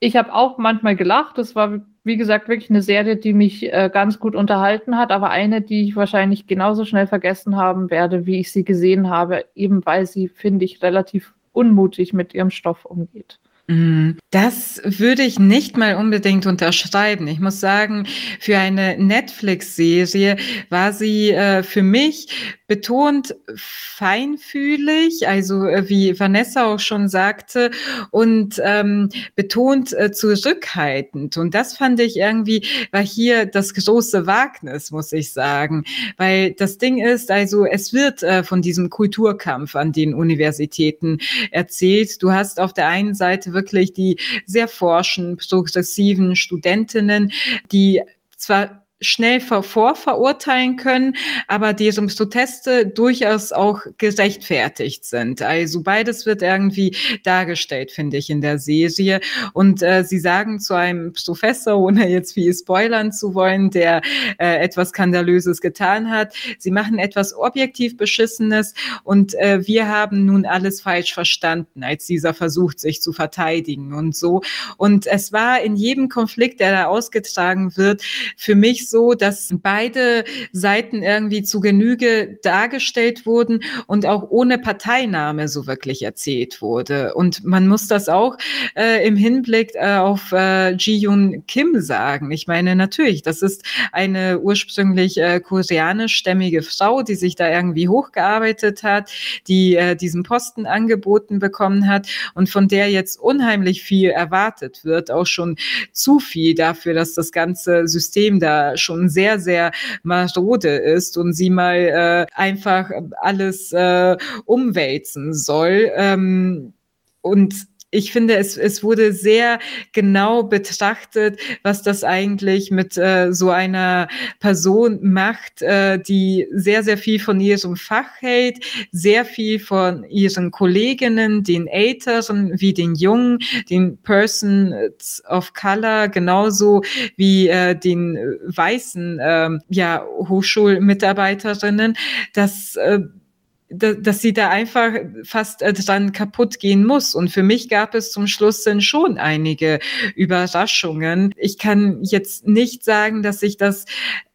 Ich habe auch manchmal gelacht. Es war, wie gesagt, wirklich eine Serie, die mich äh, ganz gut unterhalten hat, aber eine, die ich wahrscheinlich genauso schnell vergessen haben werde, wie ich sie gesehen habe, eben weil sie, finde ich, relativ unmutig mit ihrem Stoff umgeht. Mm, das würde ich nicht mal unbedingt unterschreiben. Ich muss sagen, für eine Netflix-Serie war sie äh, für mich betont feinfühlig, also äh, wie Vanessa auch schon sagte, und ähm, betont äh, zurückhaltend. Und das fand ich irgendwie, war hier das große Wagnis, muss ich sagen. Weil das Ding ist, also es wird äh, von diesem Kulturkampf an den Universitäten erzählt. Du hast auf der einen Seite wirklich die sehr forschen, progressiven Studentinnen, die zwar schnell vorverurteilen können, aber deren Proteste durchaus auch gerechtfertigt sind. Also beides wird irgendwie dargestellt, finde ich, in der Serie. Und äh, sie sagen zu einem Professor, ohne jetzt viel spoilern zu wollen, der äh, etwas Skandalöses getan hat, sie machen etwas objektiv Beschissenes und äh, wir haben nun alles falsch verstanden, als dieser versucht, sich zu verteidigen und so. Und es war in jedem Konflikt, der da ausgetragen wird, für mich so, dass beide Seiten irgendwie zu Genüge dargestellt wurden und auch ohne Parteinahme so wirklich erzählt wurde. Und man muss das auch äh, im Hinblick äh, auf äh, Ji-Yoon Kim sagen. Ich meine, natürlich, das ist eine ursprünglich äh, koreanischstämmige Frau, die sich da irgendwie hochgearbeitet hat, die äh, diesen Posten angeboten bekommen hat und von der jetzt unheimlich viel erwartet wird, auch schon zu viel dafür, dass das ganze System da schon sehr, sehr marode ist und sie mal äh, einfach alles äh, umwälzen soll. Ähm, und ich finde, es, es wurde sehr genau betrachtet, was das eigentlich mit äh, so einer Person macht, äh, die sehr, sehr viel von ihrem Fach hält, sehr viel von ihren Kolleginnen, den Älteren wie den Jungen, den Persons of Color, genauso wie äh, den weißen äh, ja, Hochschulmitarbeiterinnen. Das äh, dass sie da einfach fast äh, dran kaputt gehen muss. Und für mich gab es zum Schluss dann schon einige Überraschungen. Ich kann jetzt nicht sagen, dass ich das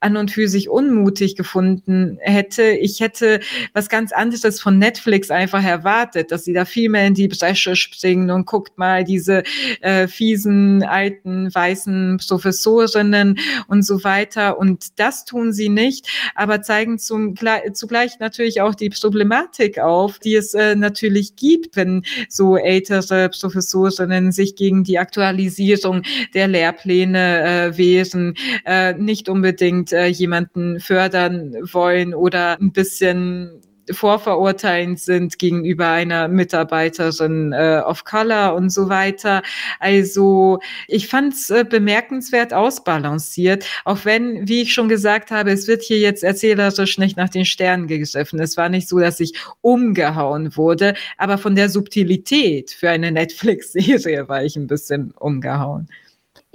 an und für sich unmutig gefunden hätte. Ich hätte was ganz anderes von Netflix einfach erwartet, dass sie da viel mehr in die Bresche springen und guckt mal diese äh, fiesen alten weißen Professorinnen und so weiter. Und das tun sie nicht, aber zeigen zum, zugleich natürlich auch die Problematik auf, die es äh, natürlich gibt, wenn so ältere Professorinnen sich gegen die Aktualisierung der Lehrpläne äh, wehren, äh, nicht unbedingt äh, jemanden fördern wollen oder ein bisschen vorverurteilend sind gegenüber einer Mitarbeiterin äh, of Color und so weiter. Also ich fand es äh, bemerkenswert ausbalanciert, auch wenn, wie ich schon gesagt habe, es wird hier jetzt erzählerisch nicht nach den Sternen gegriffen. Es war nicht so, dass ich umgehauen wurde, aber von der Subtilität für eine Netflix-Serie war ich ein bisschen umgehauen.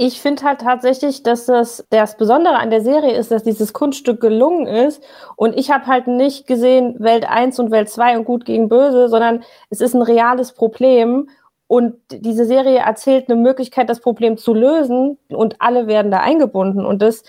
Ich finde halt tatsächlich, dass das, das Besondere an der Serie ist, dass dieses Kunststück gelungen ist. Und ich habe halt nicht gesehen Welt 1 und Welt 2 und gut gegen böse, sondern es ist ein reales Problem. Und diese Serie erzählt eine Möglichkeit, das Problem zu lösen und alle werden da eingebunden. Und das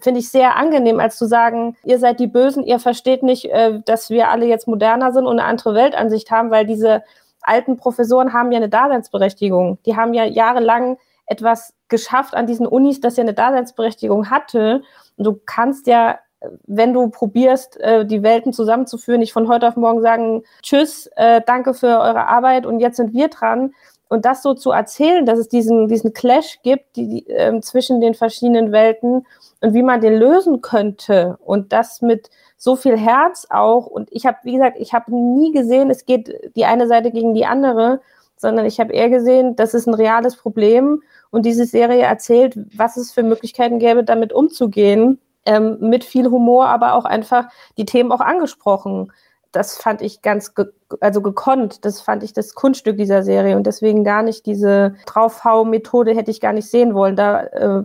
finde ich sehr angenehm, als zu sagen, ihr seid die Bösen, ihr versteht nicht, äh, dass wir alle jetzt moderner sind und eine andere Weltansicht haben, weil diese alten Professoren haben ja eine Daseinsberechtigung. Die haben ja jahrelang etwas geschafft an diesen Unis, das ja eine Daseinsberechtigung hatte. Und du kannst ja, wenn du probierst, äh, die Welten zusammenzuführen, nicht von heute auf morgen sagen, tschüss, äh, danke für eure Arbeit und jetzt sind wir dran. Und das so zu erzählen, dass es diesen, diesen Clash gibt die, die, äh, zwischen den verschiedenen Welten und wie man den lösen könnte und das mit so viel Herz auch. Und ich habe, wie gesagt, ich habe nie gesehen, es geht die eine Seite gegen die andere, sondern ich habe eher gesehen, das ist ein reales Problem und diese Serie erzählt, was es für Möglichkeiten gäbe, damit umzugehen. Ähm, mit viel Humor, aber auch einfach die Themen auch angesprochen. Das fand ich ganz ge also gekonnt. Das fand ich das Kunststück dieser Serie und deswegen gar nicht diese Draufhau-Methode hätte ich gar nicht sehen wollen. Da äh,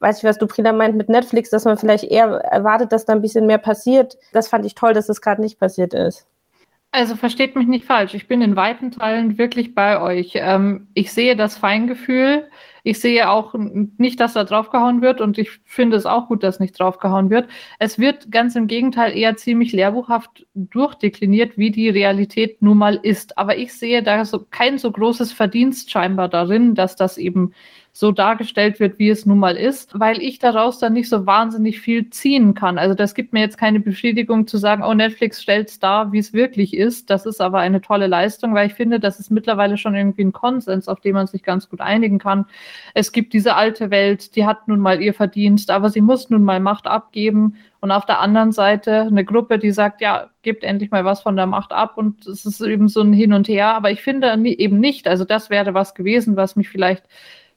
weiß ich, was du Prina meint mit Netflix, dass man vielleicht eher erwartet, dass da ein bisschen mehr passiert. Das fand ich toll, dass das gerade nicht passiert ist. Also versteht mich nicht falsch. Ich bin in weiten Teilen wirklich bei euch. Ähm, ich sehe das Feingefühl. Ich sehe auch nicht, dass da draufgehauen wird und ich finde es auch gut, dass nicht draufgehauen wird. Es wird ganz im Gegenteil eher ziemlich lehrbuchhaft durchdekliniert, wie die Realität nun mal ist. Aber ich sehe da so kein so großes Verdienst scheinbar darin, dass das eben so dargestellt wird, wie es nun mal ist, weil ich daraus dann nicht so wahnsinnig viel ziehen kann. Also das gibt mir jetzt keine Befriedigung zu sagen, oh, Netflix stellt es dar, wie es wirklich ist. Das ist aber eine tolle Leistung, weil ich finde, das ist mittlerweile schon irgendwie ein Konsens, auf den man sich ganz gut einigen kann. Es gibt diese alte Welt, die hat nun mal ihr Verdienst, aber sie muss nun mal Macht abgeben. Und auf der anderen Seite eine Gruppe, die sagt, ja, gebt endlich mal was von der Macht ab. Und es ist eben so ein Hin und Her. Aber ich finde eben nicht, also das wäre was gewesen, was mich vielleicht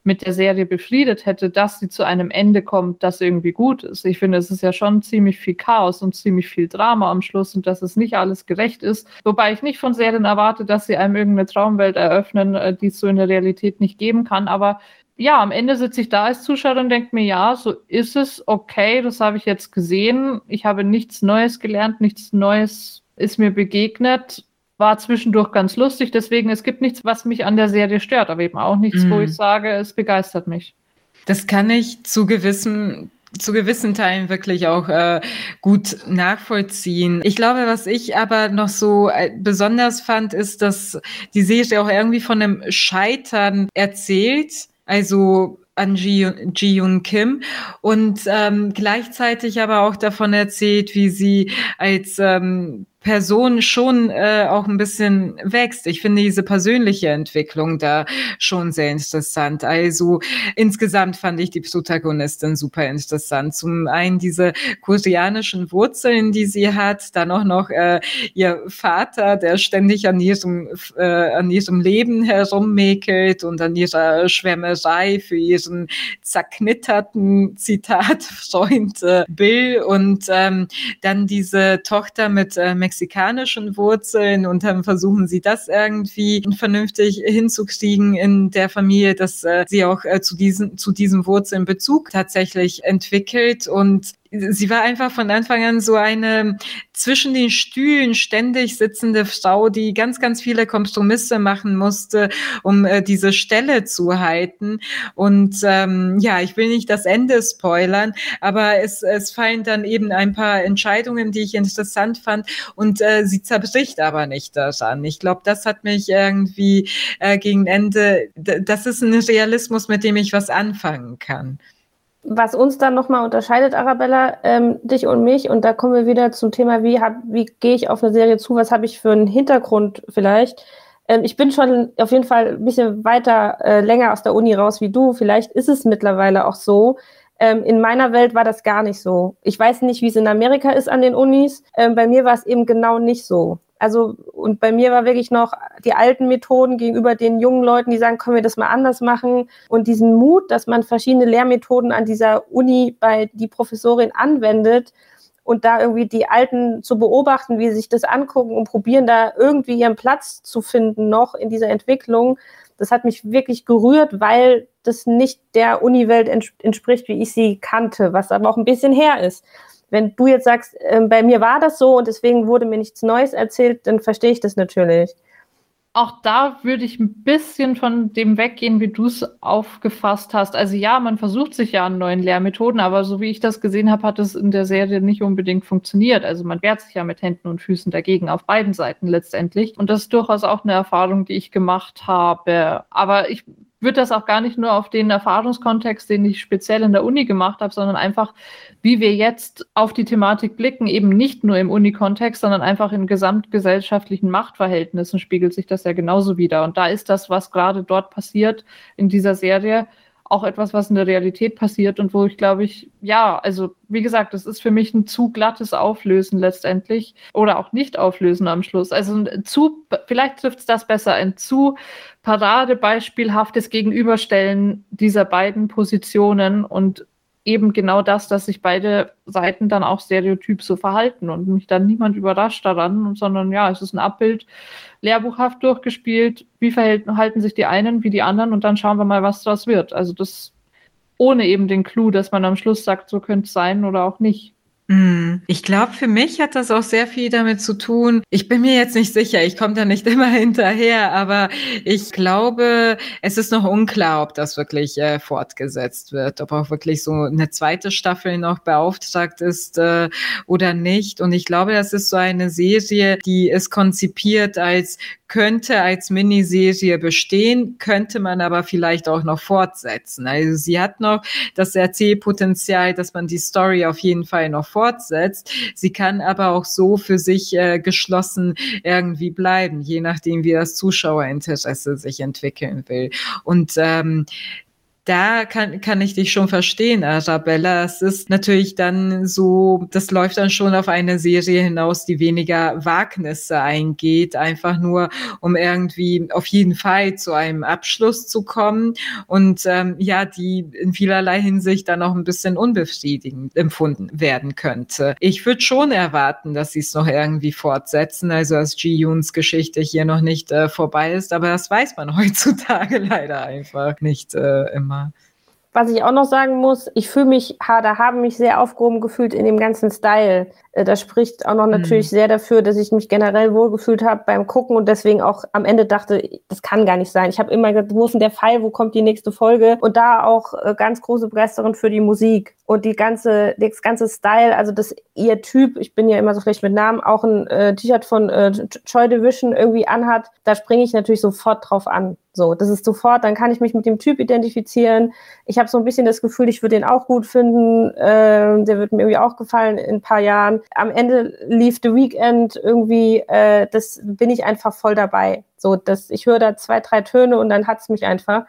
mit der Serie befriedet hätte, dass sie zu einem Ende kommt, das irgendwie gut ist. Ich finde, es ist ja schon ziemlich viel Chaos und ziemlich viel Drama am Schluss und dass es nicht alles gerecht ist. Wobei ich nicht von Serien erwarte, dass sie einem irgendeine Traumwelt eröffnen, äh, die es so in der Realität nicht geben kann. Aber ja, am Ende sitze ich da als Zuschauer und denke mir, ja, so ist es, okay, das habe ich jetzt gesehen. Ich habe nichts Neues gelernt, nichts Neues ist mir begegnet war zwischendurch ganz lustig. Deswegen, es gibt nichts, was mich an der Serie stört, aber eben auch nichts, mm. wo mhm. ich sage, es begeistert mich. Das kann ich zu gewissen zu gewissen Teilen wirklich auch äh, gut nachvollziehen. Ich glaube, was ich aber noch so äh, besonders fand, ist, dass die Serie auch irgendwie von einem Scheitern erzählt. Also an Ji, Ji Kim und ähm, gleichzeitig aber auch davon erzählt, wie sie als ähm, Person schon äh, auch ein bisschen wächst. Ich finde diese persönliche Entwicklung da schon sehr interessant. Also insgesamt fand ich die Protagonistin super interessant. Zum einen diese koreanischen Wurzeln, die sie hat, dann auch noch äh, ihr Vater, der ständig an ihrem, äh, an ihrem Leben herummäkelt und an ihrer Schwärmerei für ihren zerknitterten Zitat Freund äh, Bill und ähm, dann diese Tochter mit äh, mexikanischen Wurzeln und dann versuchen sie das irgendwie vernünftig hinzukriegen in der Familie, dass äh, sie auch äh, zu diesen, zu diesen Wurzeln Bezug tatsächlich entwickelt. Und sie war einfach von Anfang an so eine zwischen den Stühlen ständig sitzende Frau, die ganz, ganz viele Kompromisse machen musste, um äh, diese Stelle zu halten. Und ähm, ja, ich will nicht das Ende spoilern, aber es, es fallen dann eben ein paar Entscheidungen, die ich interessant fand. Und äh, sie zerbricht aber nicht daran. Ich glaube, das hat mich irgendwie äh, gegen Ende, das ist ein Realismus, mit dem ich was anfangen kann was uns dann nochmal unterscheidet, Arabella, ähm, dich und mich, und da kommen wir wieder zum Thema, wie, hab, wie gehe ich auf eine Serie zu, was habe ich für einen Hintergrund vielleicht. Ähm, ich bin schon auf jeden Fall ein bisschen weiter, äh, länger aus der Uni raus wie du. Vielleicht ist es mittlerweile auch so. Ähm, in meiner Welt war das gar nicht so. Ich weiß nicht, wie es in Amerika ist an den Unis. Ähm, bei mir war es eben genau nicht so. Also, und bei mir war wirklich noch die alten Methoden gegenüber den jungen Leuten, die sagen, können wir das mal anders machen? Und diesen Mut, dass man verschiedene Lehrmethoden an dieser Uni bei die Professorin anwendet und da irgendwie die Alten zu beobachten, wie sie sich das angucken und probieren, da irgendwie ihren Platz zu finden noch in dieser Entwicklung. Das hat mich wirklich gerührt, weil das nicht der Uniwelt entspricht, wie ich sie kannte, was aber auch ein bisschen her ist wenn du jetzt sagst, äh, bei mir war das so und deswegen wurde mir nichts Neues erzählt, dann verstehe ich das natürlich. Auch da würde ich ein bisschen von dem weggehen, wie du es aufgefasst hast. Also ja, man versucht sich ja an neuen Lehrmethoden, aber so wie ich das gesehen habe, hat es in der Serie nicht unbedingt funktioniert. Also man wehrt sich ja mit Händen und Füßen dagegen auf beiden Seiten letztendlich. Und das ist durchaus auch eine Erfahrung, die ich gemacht habe. Aber ich würde das auch gar nicht nur auf den Erfahrungskontext, den ich speziell in der Uni gemacht habe, sondern einfach, wie wir jetzt auf die Thematik blicken, eben nicht nur im Uni-Kontext, sondern einfach in gesamtgesellschaftlichen Machtverhältnissen spiegelt sich das ja genauso wieder. Und da ist das, was gerade dort passiert in dieser Serie, auch etwas, was in der Realität passiert und wo ich glaube ich, ja, also wie gesagt, das ist für mich ein zu glattes Auflösen letztendlich oder auch nicht Auflösen am Schluss. Also ein zu, vielleicht trifft es das besser, ein zu paradebeispielhaftes Gegenüberstellen dieser beiden Positionen und eben genau das, dass sich beide Seiten dann auch stereotyp so verhalten und mich dann niemand überrascht daran, sondern ja, es ist ein Abbild, lehrbuchhaft durchgespielt, wie verhalten sich die einen wie die anderen und dann schauen wir mal, was daraus wird. Also das ohne eben den Clou, dass man am Schluss sagt, so könnte es sein oder auch nicht. Hm. Ich glaube, für mich hat das auch sehr viel damit zu tun. Ich bin mir jetzt nicht sicher, ich komme da nicht immer hinterher, aber ich glaube, es ist noch unklar, ob das wirklich äh, fortgesetzt wird, ob auch wirklich so eine zweite Staffel noch beauftragt ist äh, oder nicht. Und ich glaube, das ist so eine Serie, die ist konzipiert als könnte als Miniserie bestehen, könnte man aber vielleicht auch noch fortsetzen. Also sie hat noch das Erzählpotenzial, dass man die Story auf jeden Fall noch fortsetzt. Sie kann aber auch so für sich äh, geschlossen irgendwie bleiben, je nachdem, wie das Zuschauerinteresse sich entwickeln will. Und ähm, da kann, kann ich dich schon verstehen, Arabella. Es ist natürlich dann so, das läuft dann schon auf eine Serie hinaus, die weniger Wagnisse eingeht, einfach nur, um irgendwie auf jeden Fall zu einem Abschluss zu kommen und ähm, ja, die in vielerlei Hinsicht dann auch ein bisschen unbefriedigend empfunden werden könnte. Ich würde schon erwarten, dass sie es noch irgendwie fortsetzen, also dass Ji-Yuns Geschichte hier noch nicht äh, vorbei ist, aber das weiß man heutzutage leider einfach nicht äh, immer. Was ich auch noch sagen muss, ich fühle mich, da haben mich sehr aufgehoben gefühlt in dem ganzen Style. Äh, das spricht auch noch mhm. natürlich sehr dafür, dass ich mich generell wohlgefühlt habe beim Gucken und deswegen auch am Ende dachte, das kann gar nicht sein. Ich habe immer gesagt, wo ist denn der Fall, wo kommt die nächste Folge? Und da auch äh, ganz große Begeisterung für die Musik und die ganze, das ganze Style, also das ihr Typ, ich bin ja immer so schlecht mit Namen, auch ein äh, T-Shirt von äh, Joy Division irgendwie anhat, da springe ich natürlich sofort drauf an. So, das ist sofort, dann kann ich mich mit dem Typ identifizieren. Ich habe so ein bisschen das Gefühl, ich würde den auch gut finden. Äh, der wird mir irgendwie auch gefallen in ein paar Jahren. Am Ende lief The Weekend irgendwie, äh, das bin ich einfach voll dabei. So, dass ich höre da zwei, drei Töne und dann hat's mich einfach.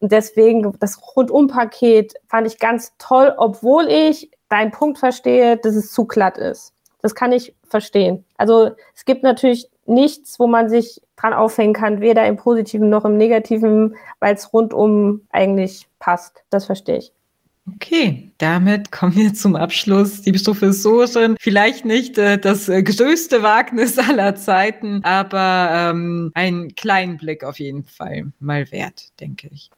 Und deswegen, das Rundumpaket fand ich ganz toll, obwohl ich deinen Punkt verstehe, dass es zu glatt ist. Das kann ich verstehen. Also es gibt natürlich nichts, wo man sich dran aufhängen kann, weder im Positiven noch im Negativen, weil es rundum eigentlich passt. Das verstehe ich. Okay, damit kommen wir zum Abschluss. Die Professorin, vielleicht nicht äh, das äh, größte Wagnis aller Zeiten, aber ähm, einen kleinen Blick auf jeden Fall mal wert, denke ich.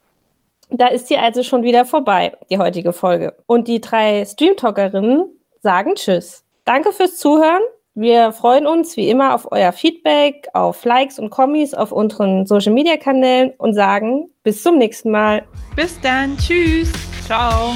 Da ist sie also schon wieder vorbei, die heutige Folge. Und die drei Streamtalkerinnen sagen Tschüss. Danke fürs Zuhören. Wir freuen uns wie immer auf euer Feedback, auf Likes und Kommis auf unseren Social Media Kanälen und sagen bis zum nächsten Mal. Bis dann. Tschüss. Ciao.